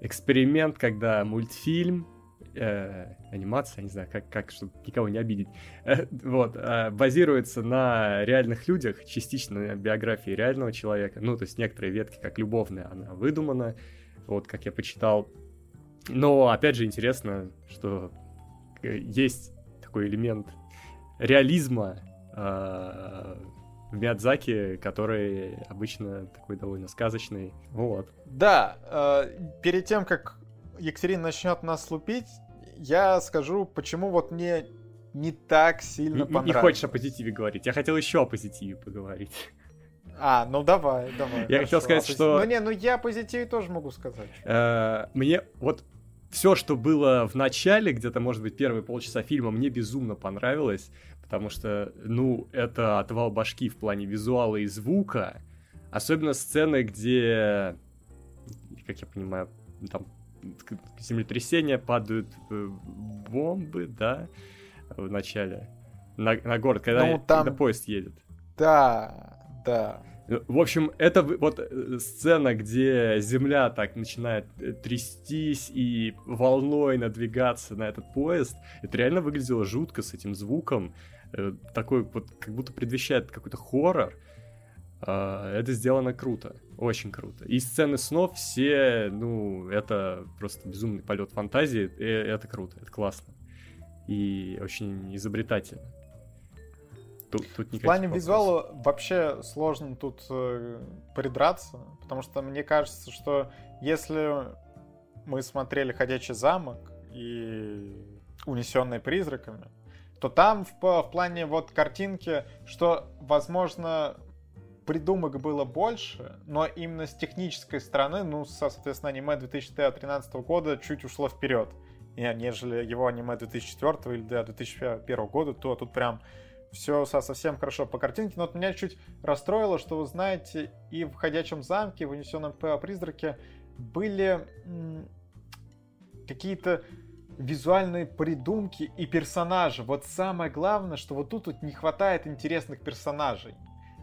эксперимент, когда мультфильм, э, анимация, не знаю, как, как чтобы никого не обидеть, э, вот, э, базируется на реальных людях, частично на биографии реального человека, ну, то есть некоторые ветки, как любовная, она выдумана, вот, как я почитал. Но, опять же, интересно, что э, есть такой элемент реализма в Миядзаки, который обычно такой довольно сказочный. Вот. Да, э, перед тем, как Екатерина начнет нас лупить, я скажу, почему вот мне не так сильно не, понравилось. Не хочешь о позитиве говорить. Я хотел еще о позитиве поговорить. А, ну давай, давай. Я хотел сказать, что... Ну не, ну я о позитиве тоже могу сказать. Э, мне вот все, что было в начале, где-то, может быть, первые полчаса фильма, мне безумно понравилось потому что, ну, это отвал башки в плане визуала и звука, особенно сцены, где, как я понимаю, там землетрясения, падают э, бомбы, да, в начале, на, на город, когда, ну, там... когда поезд едет. Да, да. В общем, это вот э, сцена, где земля так начинает э, трястись и волной надвигаться на этот поезд. Это реально выглядело жутко с этим звуком. Э, такой вот, как будто предвещает какой-то хоррор. А, это сделано круто, очень круто. И сцены снов все, ну, это просто безумный полет фантазии, это круто, это классно. И очень изобретательно. Тут, тут В плане вопросов. визуала вообще сложно тут э, придраться, потому что мне кажется, что если мы смотрели «Ходячий замок» и «Унесенные призраками», то там в, в плане вот картинки, что, возможно, придумок было больше, но именно с технической стороны, ну, соответственно, аниме 2013 года чуть ушло вперед, нежели его аниме 2004 или 2001 года, то тут прям все совсем хорошо по картинке, но вот меня чуть расстроило, что, вы знаете, и в «Ходячем замке», и в «Унесенном призраке» были какие-то визуальные придумки и персонажи. Вот самое главное, что вот тут вот не хватает интересных персонажей.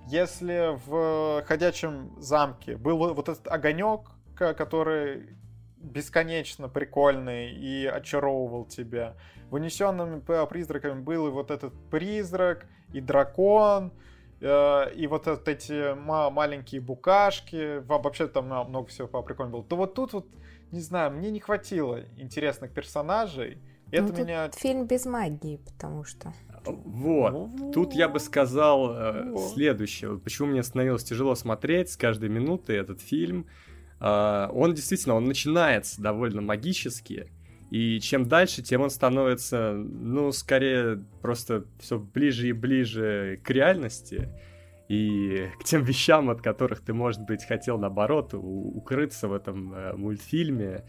Если в «Ходячем замке» был вот этот огонек, который бесконечно прикольный и очаровывал тебя. В «Унесенными призраками» был и вот этот призрак, и дракон, э, и вот эти маленькие букашки. Вообще там много всего прикольного было. То вот тут вот не знаю, мне не хватило интересных персонажей. Это ну, меня... фильм без магии, потому что... Вот. Тут я бы сказал э, следующее. Почему мне становилось тяжело смотреть с каждой минуты этот фильм. Э, он действительно, он начинается довольно магически. И чем дальше, тем он становится, ну, скорее, просто все ближе и ближе к реальности и к тем вещам, от которых ты, может быть, хотел, наоборот, укрыться в этом э, мультфильме,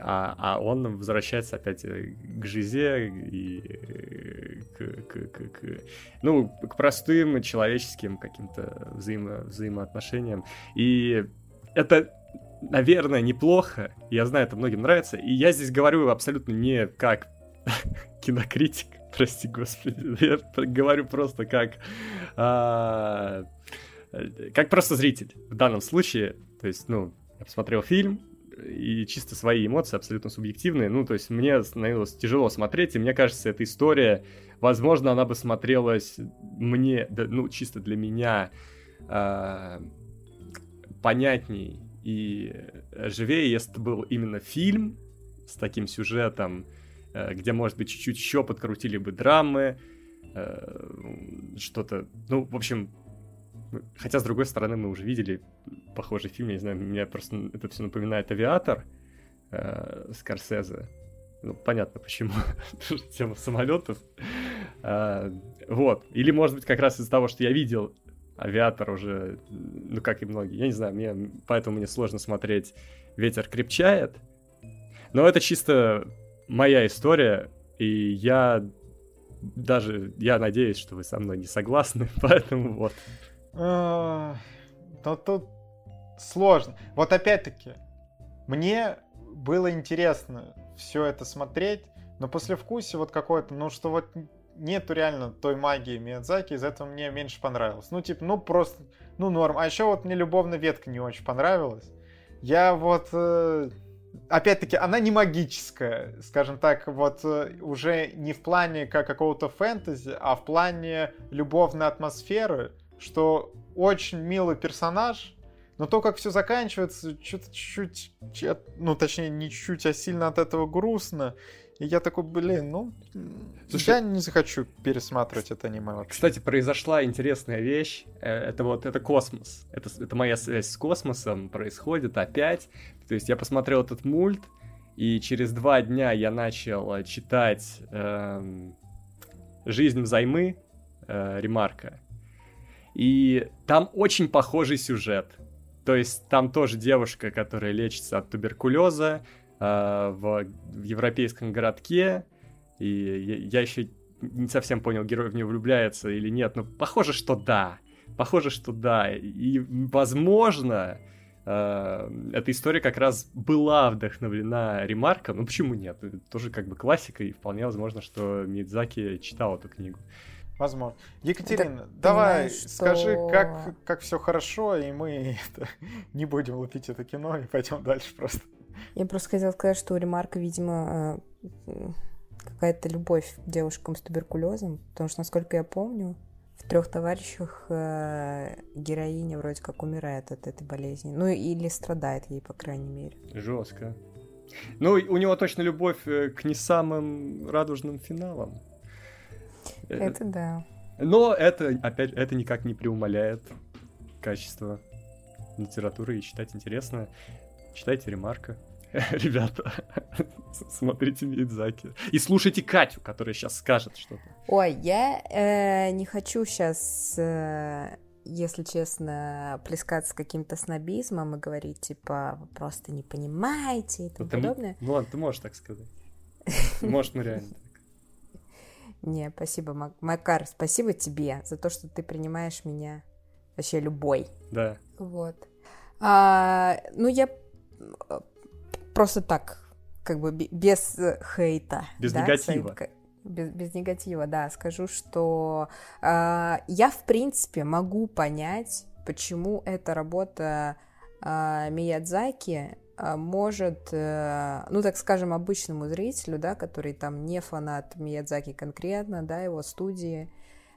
а, а он возвращается опять э, к жизе и к, к, к, к, ну, к простым человеческим каким-то взаимо, взаимоотношениям. И это, наверное, неплохо. Я знаю, это многим нравится. И я здесь говорю абсолютно не как кинокритик, прости господи, я говорю просто как, а, как просто зритель в данном случае. То есть, ну, я посмотрел фильм, и чисто свои эмоции абсолютно субъективные. Ну, то есть мне становилось тяжело смотреть, и мне кажется, эта история, возможно, она бы смотрелась мне, да, ну, чисто для меня э, понятней и живее, если это был именно фильм с таким сюжетом, Э, где, может быть, чуть-чуть еще подкрутили бы драмы, э, что-то, ну, в общем, хотя, с другой стороны, мы уже видели похожий фильм, я не знаю, мне просто это все напоминает «Авиатор» э, Скорсезе, ну, понятно почему, тема самолетов. Вот. Или, может быть, как раз из-за того, что я видел авиатор уже, ну, как и многие, я не знаю, мне, поэтому мне сложно смотреть «Ветер крепчает». Но это чисто моя история, и я даже, я надеюсь, что вы со мной не согласны, поэтому вот. Но тут сложно. Вот опять-таки, мне было интересно все это смотреть, но после вкуса вот какое-то, ну что вот нету реально той магии Миядзаки, из этого мне меньше понравилось. Ну, типа, ну просто, ну норм. А еще вот мне любовная ветка не очень понравилась. Я вот... Э, опять-таки, она не магическая, скажем так, вот э, уже не в плане как какого-то фэнтези, а в плане любовной атмосферы, что очень милый персонаж, но то, как все заканчивается, чуть-чуть, ну, точнее, не чуть-чуть, а сильно от этого грустно. И я такой, блин, ну, Слушай, я не захочу пересматривать это аниме вообще. Кстати, произошла интересная вещь. Э, это вот, это космос. Это, это моя связь с космосом происходит опять. То есть я посмотрел этот мульт, и через два дня я начал э, читать э, «Жизнь взаймы» э, Ремарка. И там очень похожий сюжет. То есть там тоже девушка, которая лечится от туберкулеза, Э, в, в европейском городке, и я, я еще не совсем понял, герой в нее влюбляется или нет, но похоже, что да. Похоже, что да. И, возможно, э, эта история как раз была вдохновлена ремарком. Ну, почему нет? Это тоже как бы классика, и вполне возможно, что Мидзаки читал эту книгу. Возможно. Екатерина, это, давай что... скажи, как, как все хорошо, и мы это, не будем лупить это кино и пойдем дальше просто. Я просто хотела сказать, что у Ремарка, видимо, э, какая-то любовь к девушкам с туберкулезом, потому что, насколько я помню, в трех товарищах э, героиня вроде как умирает от этой болезни. Ну или страдает ей, по крайней мере. Жестко. Ну, у него точно любовь э, к не самым радужным финалам. Это да. Но это, опять, это никак не преумоляет качество литературы и читать интересно. Читайте ремарка. Ребята, смотрите Мидзаки. И слушайте Катю, которая сейчас скажет что-то. Ой, я э, не хочу сейчас, э, если честно, плескаться каким-то снобизмом и говорить, типа, вы просто не понимаете и тому ну, подобное. Ну ладно, ты можешь так сказать. Может, ну реально так. Не, спасибо, Макар, спасибо тебе за то, что ты принимаешь меня вообще любой. Да. Вот. А, ну, я просто так, как бы без хейта. Без да, негатива. Без, без негатива, да, скажу, что э, я, в принципе, могу понять, почему эта работа э, Миядзаки э, может, э, ну, так скажем, обычному зрителю, да, который там не фанат Миядзаки конкретно, да, его студии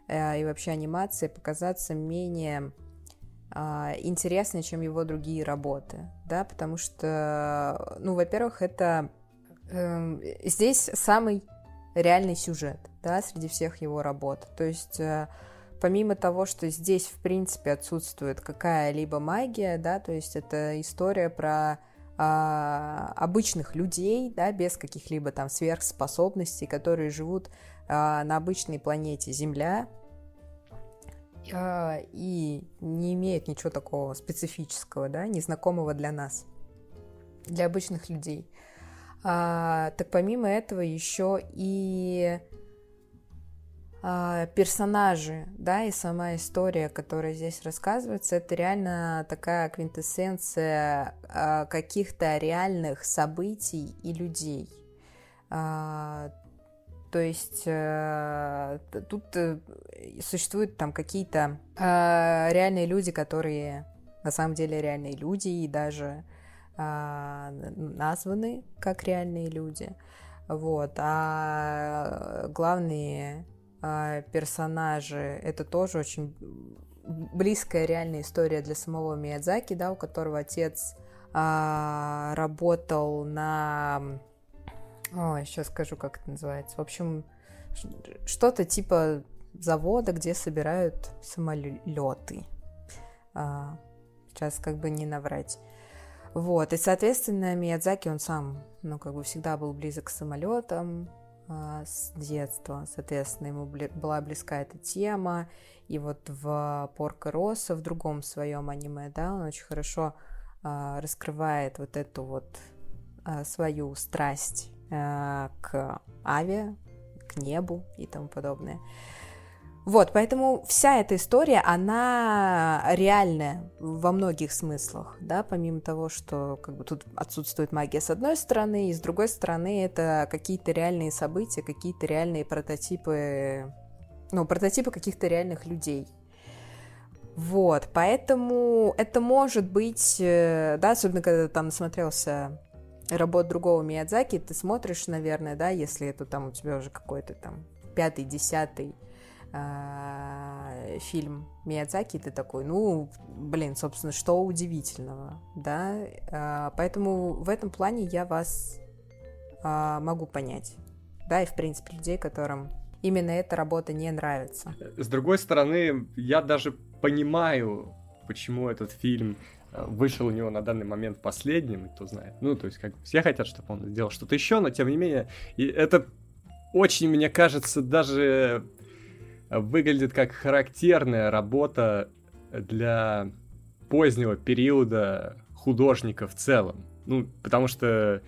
э, и вообще анимации, показаться менее а, интереснее, чем его другие работы, да, потому что, ну, во-первых, это э, здесь самый реальный сюжет, да, среди всех его работ, то есть э, помимо того, что здесь, в принципе, отсутствует какая-либо магия, да, то есть это история про а, обычных людей, да, без каких-либо там сверхспособностей, которые живут а, на обычной планете Земля, а, и не имеет ничего такого специфического, да, незнакомого для нас, для обычных людей. А, так помимо этого еще и а, персонажи, да, и сама история, которая здесь рассказывается, это реально такая квинтэссенция а, каких-то реальных событий и людей. А, то есть э, тут э, существуют там какие-то э, реальные люди, которые на самом деле реальные люди и даже э, названы как реальные люди. Вот. А главные э, персонажи это тоже очень близкая реальная история для самого Миядзаки, да, у которого отец работал на Ой, сейчас скажу, как это называется. В общем, что-то типа завода, где собирают самолеты. А, сейчас как бы не наврать. Вот, и, соответственно, Миядзаки, он сам, ну, как бы всегда был близок к самолетам а, с детства, соответственно, ему бли- была близка эта тема, и вот в Порко Росса, в другом своем аниме, да, он очень хорошо а, раскрывает вот эту вот а, свою страсть к авиа, к небу и тому подобное. Вот, поэтому вся эта история, она реальная во многих смыслах, да, помимо того, что как бы тут отсутствует магия с одной стороны, и с другой стороны это какие-то реальные события, какие-то реальные прототипы, ну, прототипы каких-то реальных людей. Вот, поэтому это может быть, э, да, особенно когда там насмотрелся работ другого Миядзаки, ты смотришь, наверное, да, если это там у тебя уже какой-то там пятый, десятый э, фильм Миядзаки, ты такой, ну, блин, собственно, что удивительного, да, э, поэтому в этом плане я вас э, могу понять, да, и, в принципе, людей, которым именно эта работа не нравится. С другой стороны, я даже понимаю, почему этот фильм вышел у него на данный момент последним, кто знает. Ну, то есть, как все хотят, чтобы он сделал что-то еще, но тем не менее, и это очень, мне кажется, даже выглядит как характерная работа для позднего периода художника в целом. Ну, потому что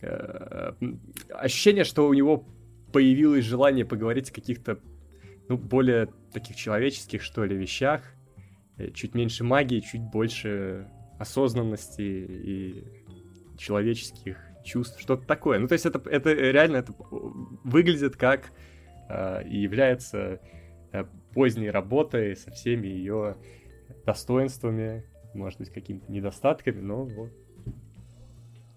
э, ощущение, что у него появилось желание поговорить о каких-то, ну, более таких человеческих, что ли, вещах. Э, чуть меньше магии, чуть больше осознанности и человеческих чувств, что-то такое. Ну, то есть это, это реально это выглядит как Э, и является э, поздней работой со всеми ее достоинствами, может быть, какими-то недостатками, но вот.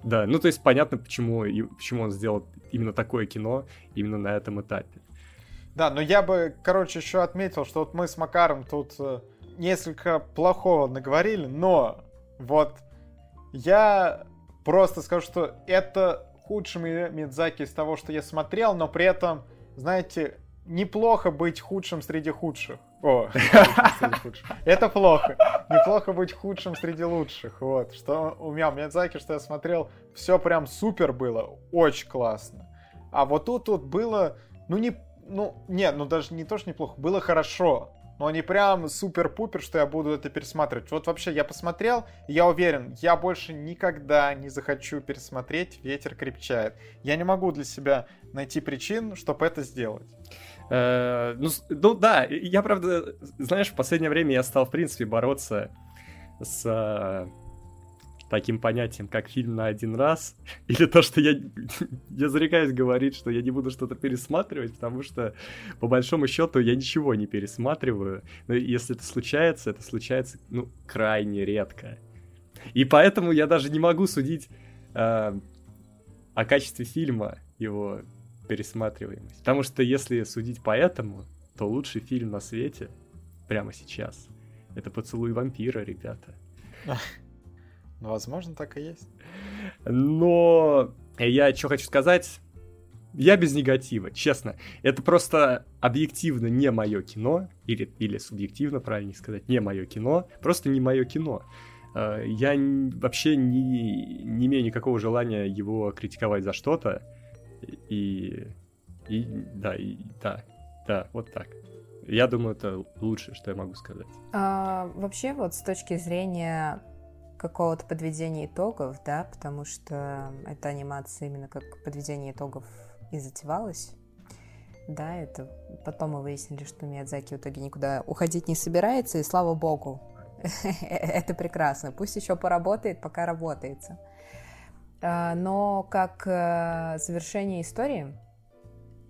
Да, ну то есть понятно, почему, и, почему он сделал именно такое кино именно на этом этапе. Да, но я бы, короче, еще отметил, что вот мы с Макаром тут э, несколько плохого наговорили, но вот я просто скажу, что это худший Мидзаки из того, что я смотрел, но при этом знаете, неплохо быть худшим среди худших. О, это плохо. Неплохо быть худшим среди лучших. Вот. Что у меня, у Миядзаки, что я смотрел, все прям супер было. Очень классно. А вот тут тут было, ну не, ну, нет, ну даже не то, что неплохо, было хорошо но не прям супер-пупер, что я буду это пересматривать. Вот вообще я посмотрел, и я уверен, я больше никогда не захочу пересмотреть «Ветер крепчает». Я не могу для себя найти причин, чтобы это сделать. Э, ну, ну да, я правда, знаешь, в последнее время я стал, в принципе, бороться с таким понятием, как фильм на один раз, или то, что я, я зарекаюсь говорить, что я не буду что-то пересматривать, потому что, по большому счету, я ничего не пересматриваю. Но если это случается, это случается, ну, крайне редко. И поэтому я даже не могу судить э, о качестве фильма, его пересматриваемость. Потому что если судить по этому, то лучший фильм на свете прямо сейчас — это «Поцелуй вампира», ребята. Ну, возможно, так и есть. Но я что хочу сказать, я без негатива, честно. Это просто объективно не мое кино, или, или субъективно, правильно сказать, не мое кино, просто не мое кино. Э, я вообще не, не имею никакого желания его критиковать за что-то. И, и да, и, да, да, вот так. Я думаю, это лучшее, что я могу сказать. А, вообще, вот с точки зрения какого-то подведения итогов, да, потому что эта анимация именно как подведение итогов и затевалась. Да, это потом мы выяснили, что Миядзаки в итоге никуда уходить не собирается, и слава богу, это прекрасно. Пусть еще поработает, пока работается. А, но как э, завершение истории,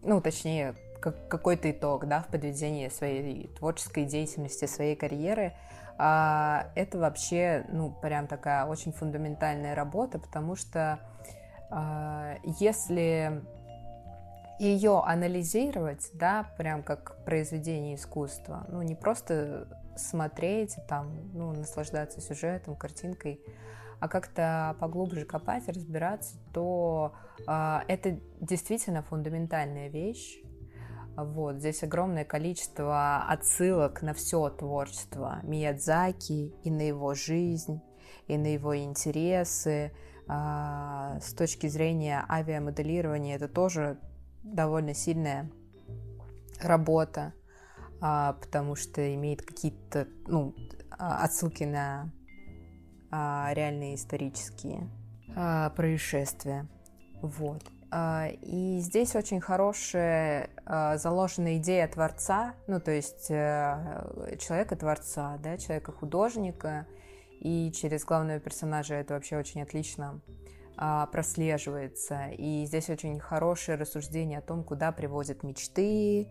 ну, точнее, как какой-то итог, да, в подведении своей творческой деятельности, своей карьеры – а, это вообще, ну, прям такая очень фундаментальная работа, потому что а, если ее анализировать, да, прям как произведение искусства, ну, не просто смотреть, там, ну, наслаждаться сюжетом, картинкой, а как-то поглубже копать, разбираться, то э, это действительно фундаментальная вещь, вот, здесь огромное количество отсылок на все творчество Миядзаки и на его жизнь, и на его интересы. А, с точки зрения авиамоделирования это тоже довольно сильная работа, а, потому что имеет какие-то ну, а, отсылки на реальные исторические происшествия. Вот. А, и здесь очень хорошая а, заложенная идея творца, ну, то есть э, человека-творца, да, человека-художника, и через главного персонажа это вообще очень отлично а, прослеживается. И здесь очень хорошее рассуждение о том, куда приводят мечты,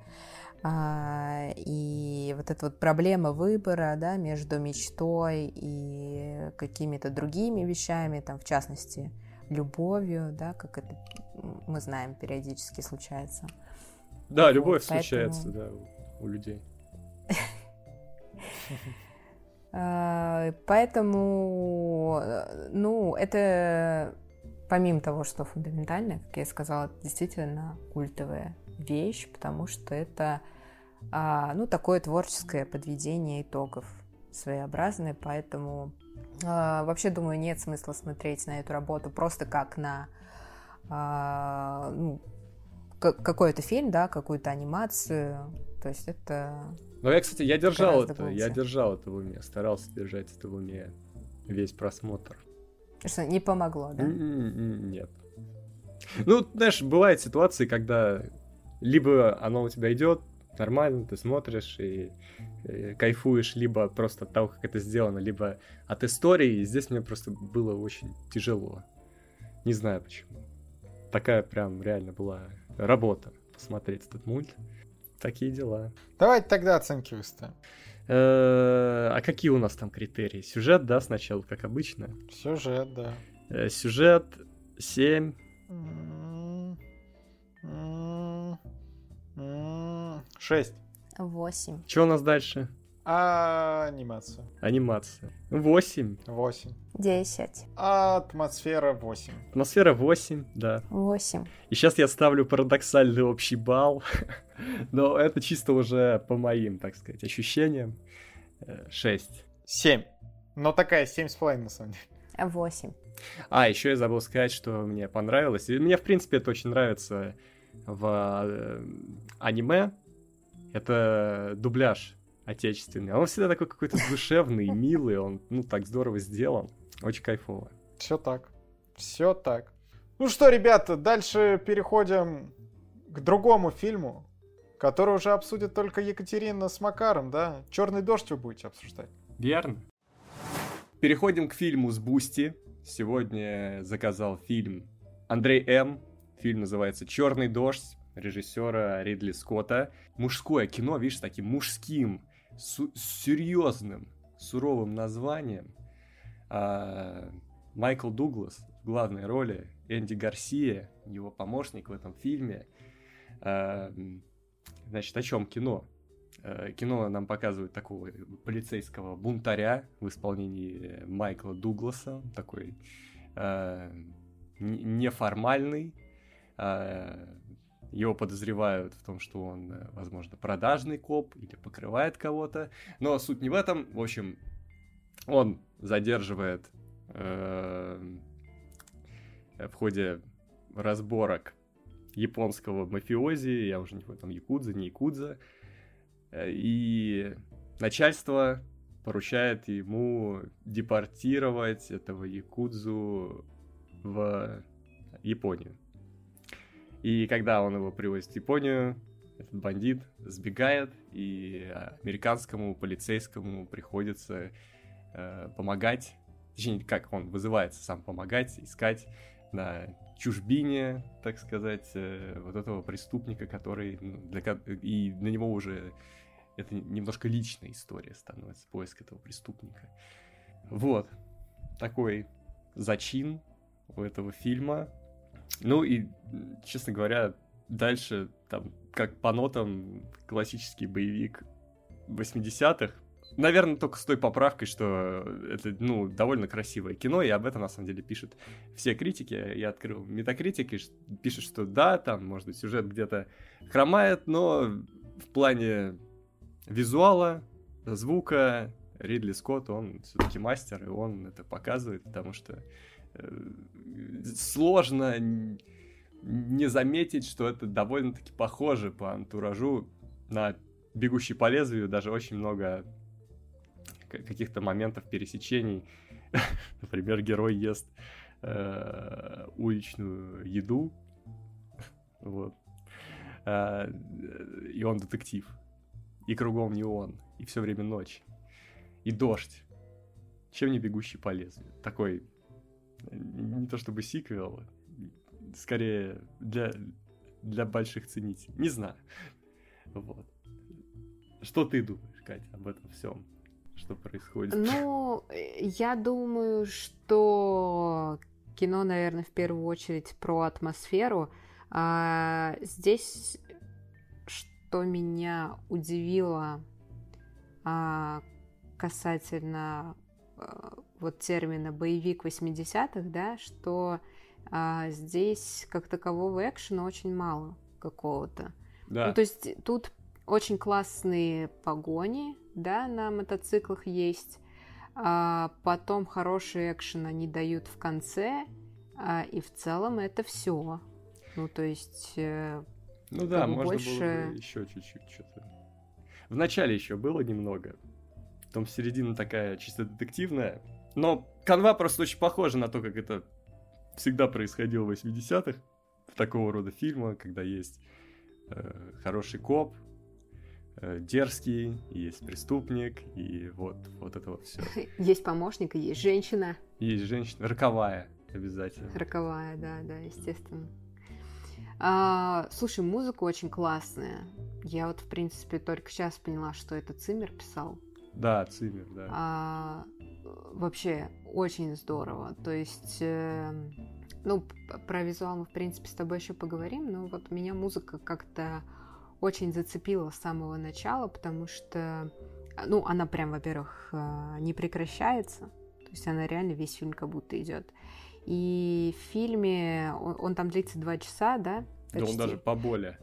и вот эта вот проблема выбора, да, между мечтой и какими-то другими вещами, там, в частности, любовью, да, как это мы знаем периодически случается. Да, вот, любовь поэтому... случается, да, у людей. А, поэтому, ну, это помимо того, что фундаментально, как я сказала, действительно культовая вещь, потому что это, а, ну, такое творческое подведение итогов своеобразное, поэтому а, вообще, думаю, нет смысла смотреть на эту работу просто как на а, ну, какой-то фильм, да, какую-то анимацию. То есть это... Ну, я, кстати, я держал это, глубже. я держал это в уме, старался держать это в уме весь просмотр. Что, не помогло, да? Нет. Ну, знаешь, бывают ситуации, когда либо оно у тебя идет нормально, ты смотришь и Э, кайфуешь либо просто от того, как это сделано, либо от истории. И здесь мне просто было очень тяжело. Не знаю почему. Такая прям реально была работа посмотреть этот мульт. Такие дела. Давайте тогда оценки выставим. Э, а какие у нас там критерии? Сюжет, да, сначала, как обычно? Сюжет, да. Э, сюжет 7. М-м-м. М-м-м. Шесть. 8. Что у нас дальше? А анимация. Анимация. 8. 8. 10. Атмосфера 8. Атмосфера 8, да. 8. И сейчас я ставлю парадоксальный общий балл, но это чисто уже по моим, так сказать, ощущениям. Э, 6. 7. Но такая 7,5 на самом деле. 8. А, еще я забыл сказать, что мне понравилось. И мне, в принципе, это очень нравится в э, аниме, это дубляж отечественный. Он всегда такой какой-то душевный, милый, он, ну, так здорово сделан. Очень кайфово. Все так. Все так. Ну что, ребята, дальше переходим к другому фильму, который уже обсудит только Екатерина с Макаром, да? Черный дождь вы будете обсуждать. Верно. Переходим к фильму с Бусти. Сегодня заказал фильм Андрей М. Фильм называется Черный дождь режиссера Ридли Скотта. Мужское кино, видишь, с таким мужским, су- серьезным, суровым названием. А, Майкл Дуглас в главной роли, Энди Гарсия, его помощник в этом фильме. А, значит, о чем кино? А, кино нам показывает такого полицейского бунтаря в исполнении Майкла Дугласа, такой а, неформальный, а, его подозревают в том, что он, э, возможно, продажный коп или покрывает кого-то. Но суть не в этом. В общем, он задерживает э, в ходе разборок японского мафиози, я уже не помню, там якудза, не якудза, э, и начальство поручает ему депортировать этого якудзу в Японию. И когда он его привозит в Японию, этот бандит сбегает, и американскому полицейскому приходится э, помогать, точнее, как он вызывается сам помогать, искать на чужбине, так сказать, э, вот этого преступника, который ну, для, и на него уже это немножко личная история становится, поиск этого преступника. Вот, такой зачин у этого фильма. Ну и, честно говоря, дальше, там, как по нотам, классический боевик 80-х. Наверное, только с той поправкой, что это, ну, довольно красивое кино, и об этом, на самом деле, пишут все критики. Я открыл Метакритик и пишет, что да, там, может быть, сюжет где-то хромает, но в плане визуала, звука, Ридли Скотт, он все-таки мастер, и он это показывает, потому что сложно не заметить, что это довольно-таки похоже по антуражу на «Бегущий по лезвию», даже очень много каких-то моментов пересечений. Например, герой ест э, уличную еду, Вот. А, и он детектив. И кругом не он. И все время ночь. И дождь. Чем не бегущий по лезвию? Такой, не то чтобы сиквел, скорее для, для больших ценителей. Не знаю. Вот. Что ты думаешь, Катя, об этом всем? Что происходит? Ну, я думаю, что кино, наверное, в первую очередь про атмосферу. А здесь, что меня удивило а, касательно а, вот термина боевик 80-х, да, что а, здесь как такового экшена очень мало какого-то. Да. Ну, то есть тут очень классные погони, да, на мотоциклах есть. А потом хороший экшен они дают в конце, а, и в целом это все. Ну, то есть... Э, ну да, можно больше... было бы еще чуть-чуть что-то. В начале еще было немного. Потом середина такая чисто детективная. Но канва просто очень похожа на то, как это всегда происходило в 80-х. В такого рода фильма, когда есть э, хороший коп, э, дерзкий, есть преступник, и вот, вот это вот все. Есть помощник, и есть женщина. Есть женщина, роковая обязательно. Роковая, да, да, естественно. А, слушай, музыка очень классная. Я вот, в принципе, только сейчас поняла, что это Циммер писал. Да, Циммер, да. А, вообще, очень здорово. То есть, э, ну, про визуал мы, в принципе, с тобой еще поговорим, но вот меня музыка как-то очень зацепила с самого начала, потому что, ну, она прям, во-первых, э, не прекращается. То есть она реально весь фильм как будто идет. И в фильме, он, он там длится два часа, да? Почти. Да он даже поболее.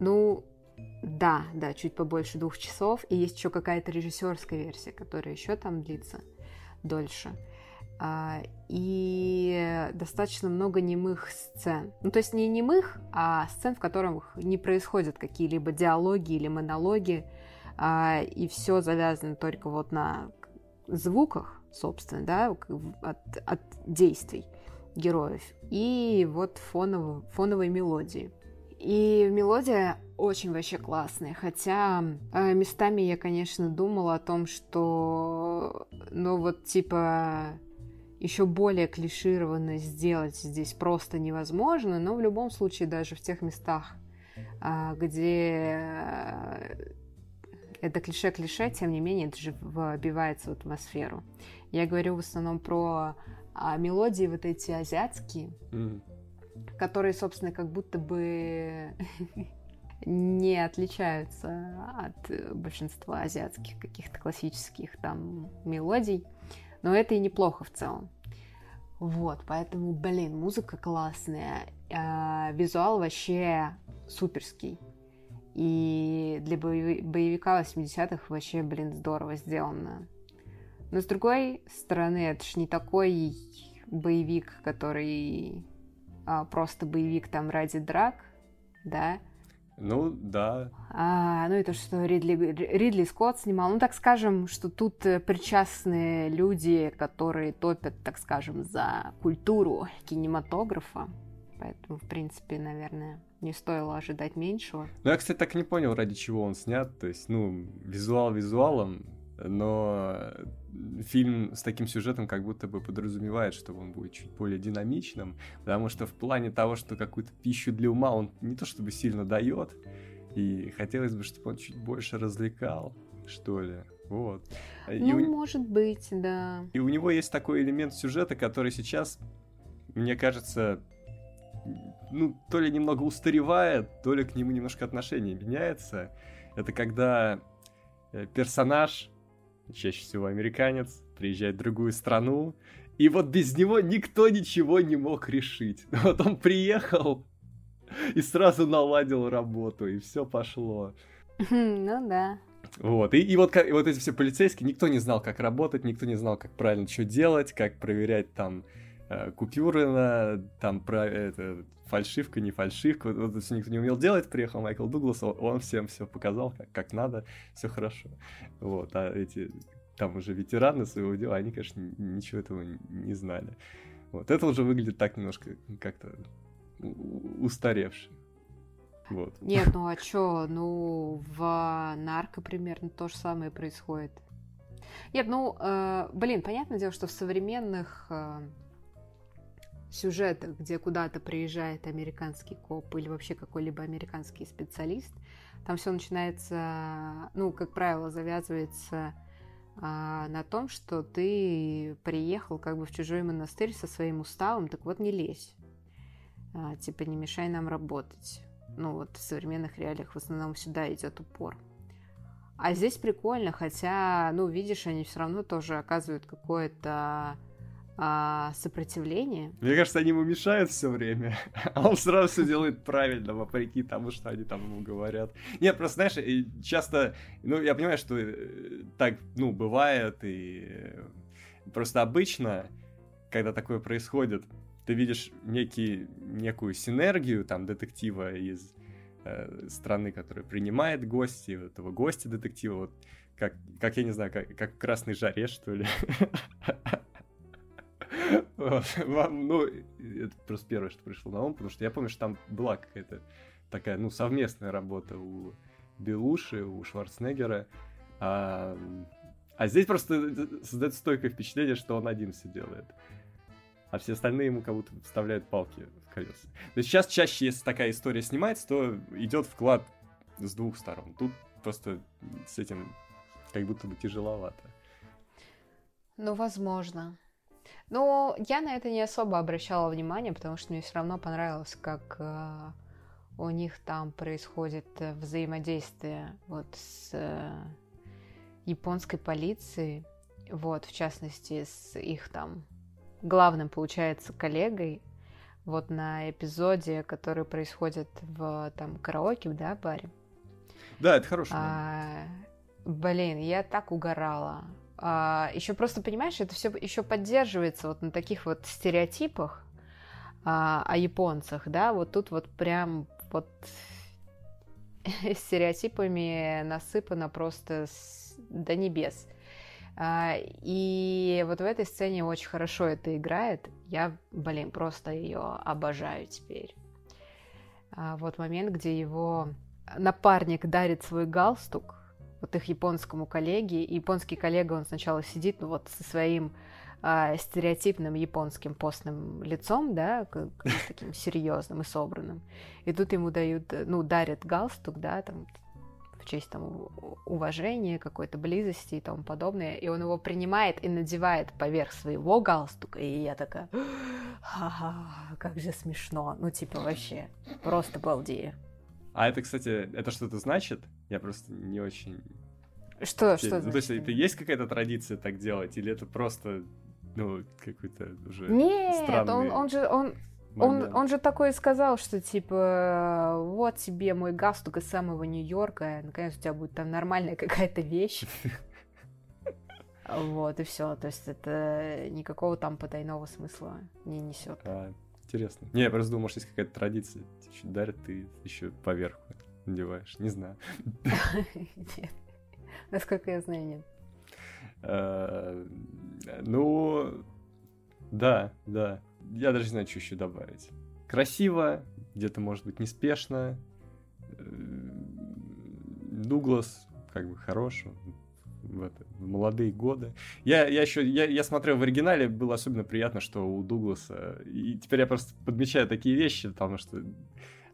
Ну, да, да, чуть побольше двух часов. И есть еще какая-то режиссерская версия, которая еще там длится дольше. А, и достаточно много немых сцен. Ну, то есть не немых, а сцен, в которых не происходят какие-либо диалоги или монологи, а, и все завязано только вот на звуках, собственно, да, от, от действий героев. И вот фоновой, фоновой мелодии. И мелодия очень вообще классная. Хотя э, местами я, конечно, думала о том, что, ну вот типа еще более клишированно сделать здесь просто невозможно, но в любом случае даже в тех местах, э, где это клише-клише, тем не менее, это же вбивается в атмосферу. Я говорю в основном про а, мелодии вот эти азиатские, mm. которые, собственно, как будто бы не отличаются от большинства азиатских каких-то классических там мелодий, но это и неплохо в целом. Вот, поэтому, блин, музыка классная, э, визуал вообще суперский. И для боевика 80-х вообще, блин, здорово сделано. Но с другой стороны, это ж не такой боевик, который а, просто боевик там ради драк, да? Ну, да. А, ну, это что Ридли, Ридли Скотт снимал. Ну, так скажем, что тут э, причастные люди, которые топят, так скажем, за культуру кинематографа. Поэтому, в принципе, наверное, не стоило ожидать меньшего. Ну, я, кстати, так не понял, ради чего он снят. То есть, ну, визуал визуалом, но фильм с таким сюжетом как будто бы подразумевает, что он будет чуть более динамичным, потому что в плане того, что какую-то пищу для ума он не то чтобы сильно дает, и хотелось бы, чтобы он чуть больше развлекал, что ли. Вот. Ну, у... может быть, да. И у него есть такой элемент сюжета, который сейчас, мне кажется, ну, то ли немного устаревает, то ли к нему немножко отношение меняется. Это когда э, персонаж, чаще всего американец, приезжает в другую страну, и вот без него никто ничего не мог решить. Вот он приехал и сразу наладил работу, и все пошло. Ну да. Вот, и, и вот, и вот эти все полицейские, никто не знал, как работать, никто не знал, как правильно что делать, как проверять там купюры на там про это фальшивка, не фальшивка, вот, это никто не умел делать, приехал Майкл Дуглас, он всем все показал, как, как надо, все хорошо. Вот, а эти там уже ветераны своего дела, они, конечно, ничего этого не знали. Вот, это уже выглядит так немножко как-то устаревший. Вот. Нет, ну а чё, ну в нарко примерно то же самое происходит. Нет, ну, э, блин, понятное дело, что в современных э, сюжетах, где куда-то приезжает американский коп или вообще какой-либо американский специалист, там все начинается, ну, как правило, завязывается а, на том, что ты приехал как бы в чужой монастырь со своим уставом, так вот не лезь. А, типа не мешай нам работать. Ну вот в современных реалиях в основном сюда идет упор. А здесь прикольно, хотя, ну, видишь, они все равно тоже оказывают какое-то а, сопротивление. Мне кажется, они ему мешают все время, а он сразу все делает правильно, вопреки тому, что они там ему говорят. Нет, просто, знаешь, часто, ну, я понимаю, что э, так, ну, бывает, и э, просто обычно, когда такое происходит, ты видишь некий, некую синергию там детектива из э, страны, которая принимает вот этого гостя детектива, вот как, как я не знаю, как, как в «Красной жаре», что ли. Ну, это просто первое, что пришло на ум, потому что я помню, что там была какая-то такая, ну, совместная работа у Белуши, у Шварценеггера. А, а здесь просто создается стойкое впечатление, что он один все делает. А все остальные ему как будто вставляют палки в колеса. То есть сейчас чаще, если такая история снимается, то идет вклад с двух сторон. Тут просто с этим как будто бы тяжеловато. Ну, возможно. Но я на это не особо обращала внимание, потому что мне все равно понравилось, как э, у них там происходит э, взаимодействие вот с э, японской полицией, вот, в частности, с их там главным, получается, коллегой, вот на эпизоде, который происходит в там караоке, да, баре. Да, это хороший. А, блин, я так угорала. А, еще просто, понимаешь, это все еще поддерживается вот на таких вот стереотипах а, о японцах, да, вот тут вот прям вот стереотипами насыпано просто с, до небес. А, и вот в этой сцене очень хорошо это играет. Я, блин, просто ее обожаю теперь. А, вот момент, где его напарник дарит свой галстук, вот их японскому коллеге. И японский коллега, он сначала сидит, ну вот со своим а, стереотипным японским постным лицом, да, таким серьезным и собранным. И тут ему дают, ну, дарят галстук, да, там, в честь там уважения, какой-то близости и тому подобное. И он его принимает и надевает поверх своего галстука. И я такая, ха-ха, как же смешно. Ну, типа, вообще, просто балдея. А это, кстати, это что-то значит? Я просто не очень... Что, что ну, То есть это есть какая-то традиция так делать, или это просто, ну, какой-то уже Нет, странный... он, он же, он, он, он же такой сказал, что типа вот тебе мой галстук из самого Нью-Йорка, наконец у тебя будет там нормальная какая-то вещь. Вот, и все. То есть это никакого там потайного смысла не несет. А, интересно. Не, я просто думал, может, есть какая-то традиция. Еще дарят, ты еще поверху надеваешь. Не знаю. Нет. Насколько я знаю, нет. А, ну, да, да. Я даже не знаю, что еще добавить. Красиво, где-то, может быть, неспешно. Э, Дуглас как бы хорош, в, это, в молодые годы. Я, я еще, я, я смотрел в оригинале, было особенно приятно, что у Дугласа, и теперь я просто подмечаю такие вещи, потому что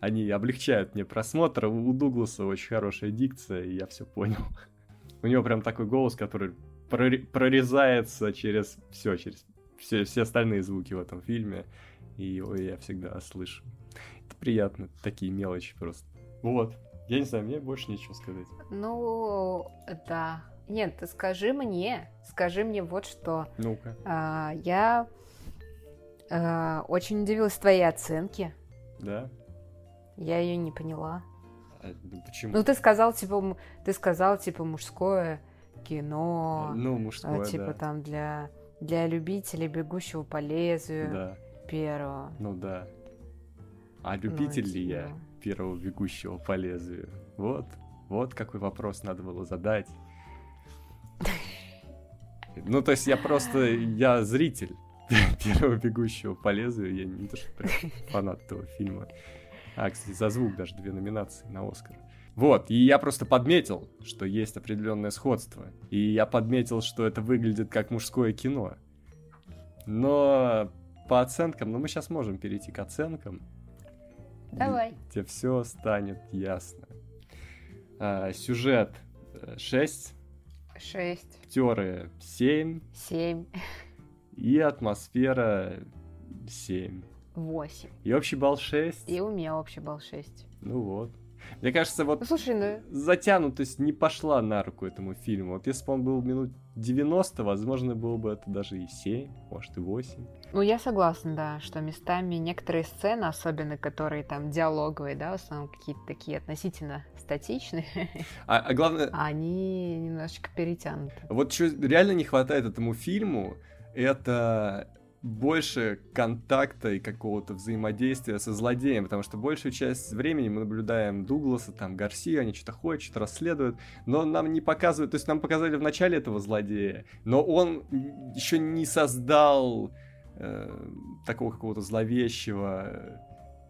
они облегчают мне просмотр. У Дугласа очень хорошая дикция, и я все понял. У него прям такой голос, который прорезается через все, через все, все остальные звуки в этом фильме, и его я всегда слышу. Это приятно, такие мелочи просто. Вот. Я не знаю, мне больше нечего сказать. Ну, да. Нет, ты скажи мне, скажи мне вот что. Ну-ка. А, я а, очень удивилась твоей оценке. Да? Я ее не поняла. А, ну, почему? Ну, ты сказал, типа, ты сказал, типа, мужское кино. Ну, мужское, а, Типа, да. там, для, для любителей бегущего по лезвию. Да. Первого. Ну, да. А любитель ну, ли я типа. первого бегущего по лезвию? Вот. Вот какой вопрос надо было задать. Ну, то есть я просто, я зритель первого бегущего по лезвию, я не то что фанат этого фильма. А, кстати, за звук даже две номинации на Оскар. Вот, и я просто подметил, что есть определенное сходство. И я подметил, что это выглядит как мужское кино. Но по оценкам, ну мы сейчас можем перейти к оценкам. Давай. Тебе все станет ясно. А, сюжет 6. 6. Актеры 7. 7. И атмосфера 7. 8. И общий балл 6. И у меня общий балл 6. Ну вот. Мне кажется, вот слушай, ну... затянутость не пошла на руку этому фильму. Вот если бы он был минут 90, возможно, было бы это даже и 7, может и 8. Ну, я согласна, да, что местами некоторые сцены, особенно которые там диалоговые, да, в основном какие-то такие относительно статичные, А, а главное, они немножечко перетянуты. вот что реально не хватает этому фильму, это больше контакта и какого-то взаимодействия со злодеем, потому что большую часть времени мы наблюдаем Дугласа, там, Гарсию, они что-то ходят, что-то расследуют, но нам не показывают, то есть нам показали в начале этого злодея, но он еще не создал э, такого какого-то зловещего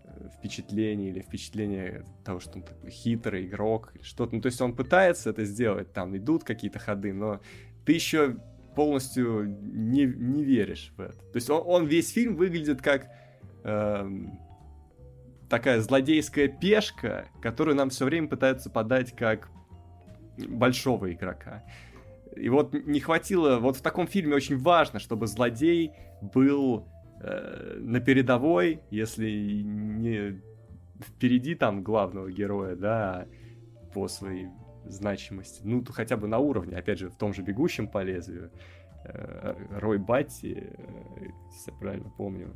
э, впечатления или впечатления того, что он такой хитрый игрок, что-то. Ну, то есть он пытается это сделать, там идут какие-то ходы, но ты еще полностью не, не веришь в это. То есть он, он весь фильм выглядит как эм, такая злодейская пешка, которую нам все время пытаются подать как большого игрока. И вот не хватило, вот в таком фильме очень важно, чтобы злодей был э, на передовой, если не впереди там главного героя, да, по своей значимости. Ну, хотя бы на уровне, опять же, в том же «Бегущем по лезвию». э, Рой Батти, э, если я правильно помню,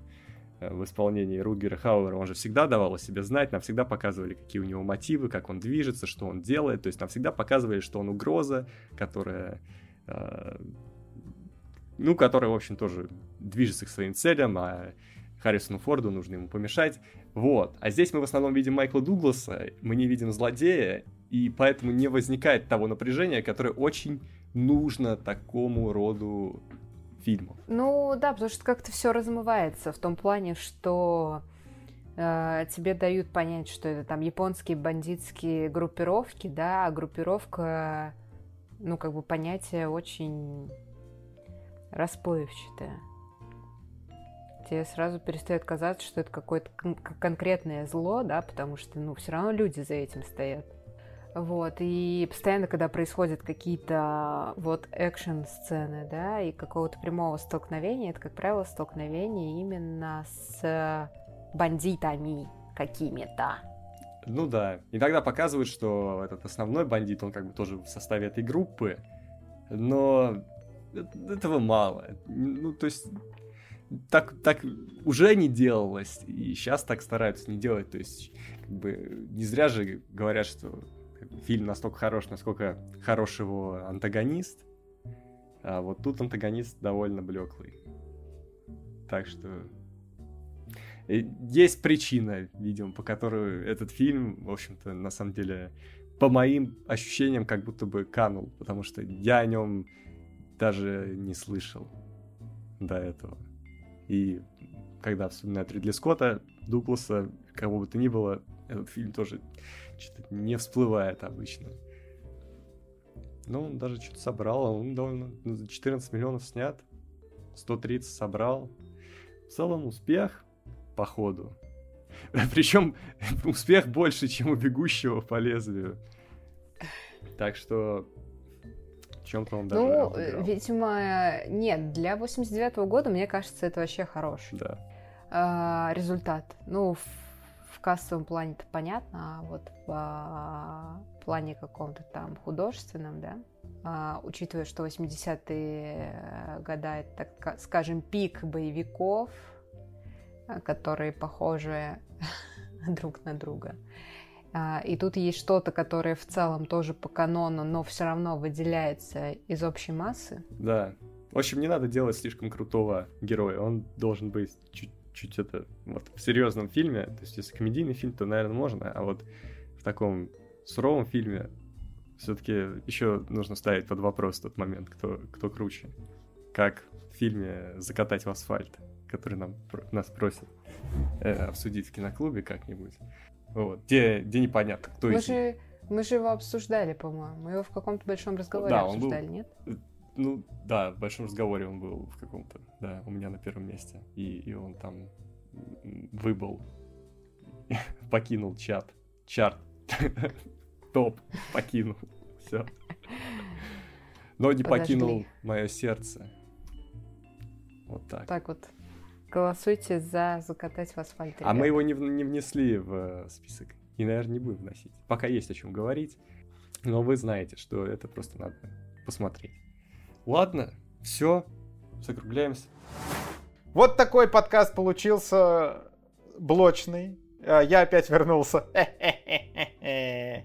э, в исполнении Ругера Хауэра, он же всегда давал о себе знать, нам всегда показывали, какие у него мотивы, как он движется, что он делает, то есть нам всегда показывали, что он угроза, которая, ну, которая, в общем, тоже движется к своим целям, а Харрисону Форду нужно ему помешать. Вот. А здесь мы в основном видим Майкла Дугласа, мы не видим злодея, и поэтому не возникает того напряжения, которое очень нужно такому роду фильму. Ну да, потому что как-то все размывается в том плане, что э, тебе дают понять, что это там японские бандитские группировки, да, а группировка, ну как бы понятие очень расплывчатое. Тебе сразу перестает казаться, что это какое-то кон- конкретное зло, да, потому что, ну, все равно люди за этим стоят. Вот, и постоянно, когда происходят какие-то вот экшн-сцены, да, и какого-то прямого столкновения, это, как правило, столкновение именно с бандитами какими-то. Ну да. Иногда показывают, что этот основной бандит, он как бы тоже в составе этой группы, но э- этого мало. Ну, то есть так, так уже не делалось, и сейчас так стараются не делать. То есть, как бы, не зря же говорят, что фильм настолько хорош, насколько хорош его антагонист. А вот тут антагонист довольно блеклый. Так что э, есть причина, видимо, по которой этот фильм, в общем-то, на самом деле, по моим ощущениям, как будто бы канул, потому что я о нем даже не слышал до этого. И когда вспоминают Ридли Скотта, Дугласа, кого бы то ни было, этот фильм тоже что-то не всплывает обычно. Ну, он даже что-то собрал, он довольно... ну, за 14 миллионов снят, 130 собрал. В целом успех, походу. Причем успех больше, чем у бегущего по лезвию. Так что чем-то он даже Ну, обыграл. видимо, нет, для 89 года, мне кажется, это вообще хорош Да. а, результат. Ну, в, в кассовом плане-то понятно, а вот в а, плане каком-то там художественном, да, а, учитывая, что 80-е года это, так ка- скажем, пик боевиков, которые похожи друг на друга. А, И тут есть что-то, которое в целом тоже по канону, но все равно выделяется из общей массы. Да. В общем, не надо делать слишком крутого героя. Он должен быть чуть-чуть это вот в серьезном фильме. То есть, если комедийный фильм, то, наверное, можно. А вот в таком суровом фильме все-таки еще нужно ставить под вопрос тот момент, кто, кто круче. Как в фильме «Закатать в асфальт», который нам, нас просит э, обсудить в киноклубе как-нибудь. Вот, где, где непонятно, кто мы из же, Мы же его обсуждали, по-моему. Мы его в каком-то большом разговоре да, обсуждали, был... нет? Ну, да, в большом разговоре он был в каком-то, да, у меня на первом месте. И, и он там выбыл, покинул чат, чарт, топ покинул, все. Но не Подожгли. покинул мое сердце. Вот так. Так вот. Голосуйте за закатать в асфальт. А мы его не, не внесли в э, список. И, наверное, не будем вносить. Пока есть о чем говорить. Но вы знаете, что это просто надо посмотреть. Ладно, все, закругляемся. Вот такой подкаст получился блочный. А, я опять вернулся.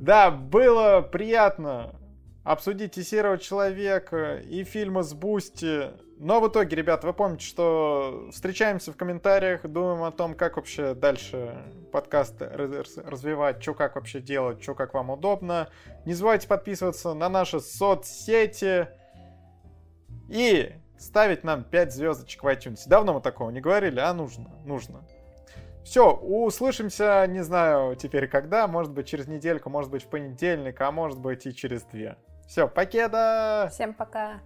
Да, было приятно обсудить и Серого Человека, и фильмы с Бусти. Но в итоге, ребят, вы помните, что встречаемся в комментариях, думаем о том, как вообще дальше подкаст развивать, что как вообще делать, что как вам удобно. Не забывайте подписываться на наши соцсети и ставить нам 5 звездочек в iTunes. Давно мы такого не говорили, а нужно, нужно. Все, услышимся, не знаю теперь когда, может быть через недельку, может быть в понедельник, а может быть и через две. Все, покеда! Всем пока!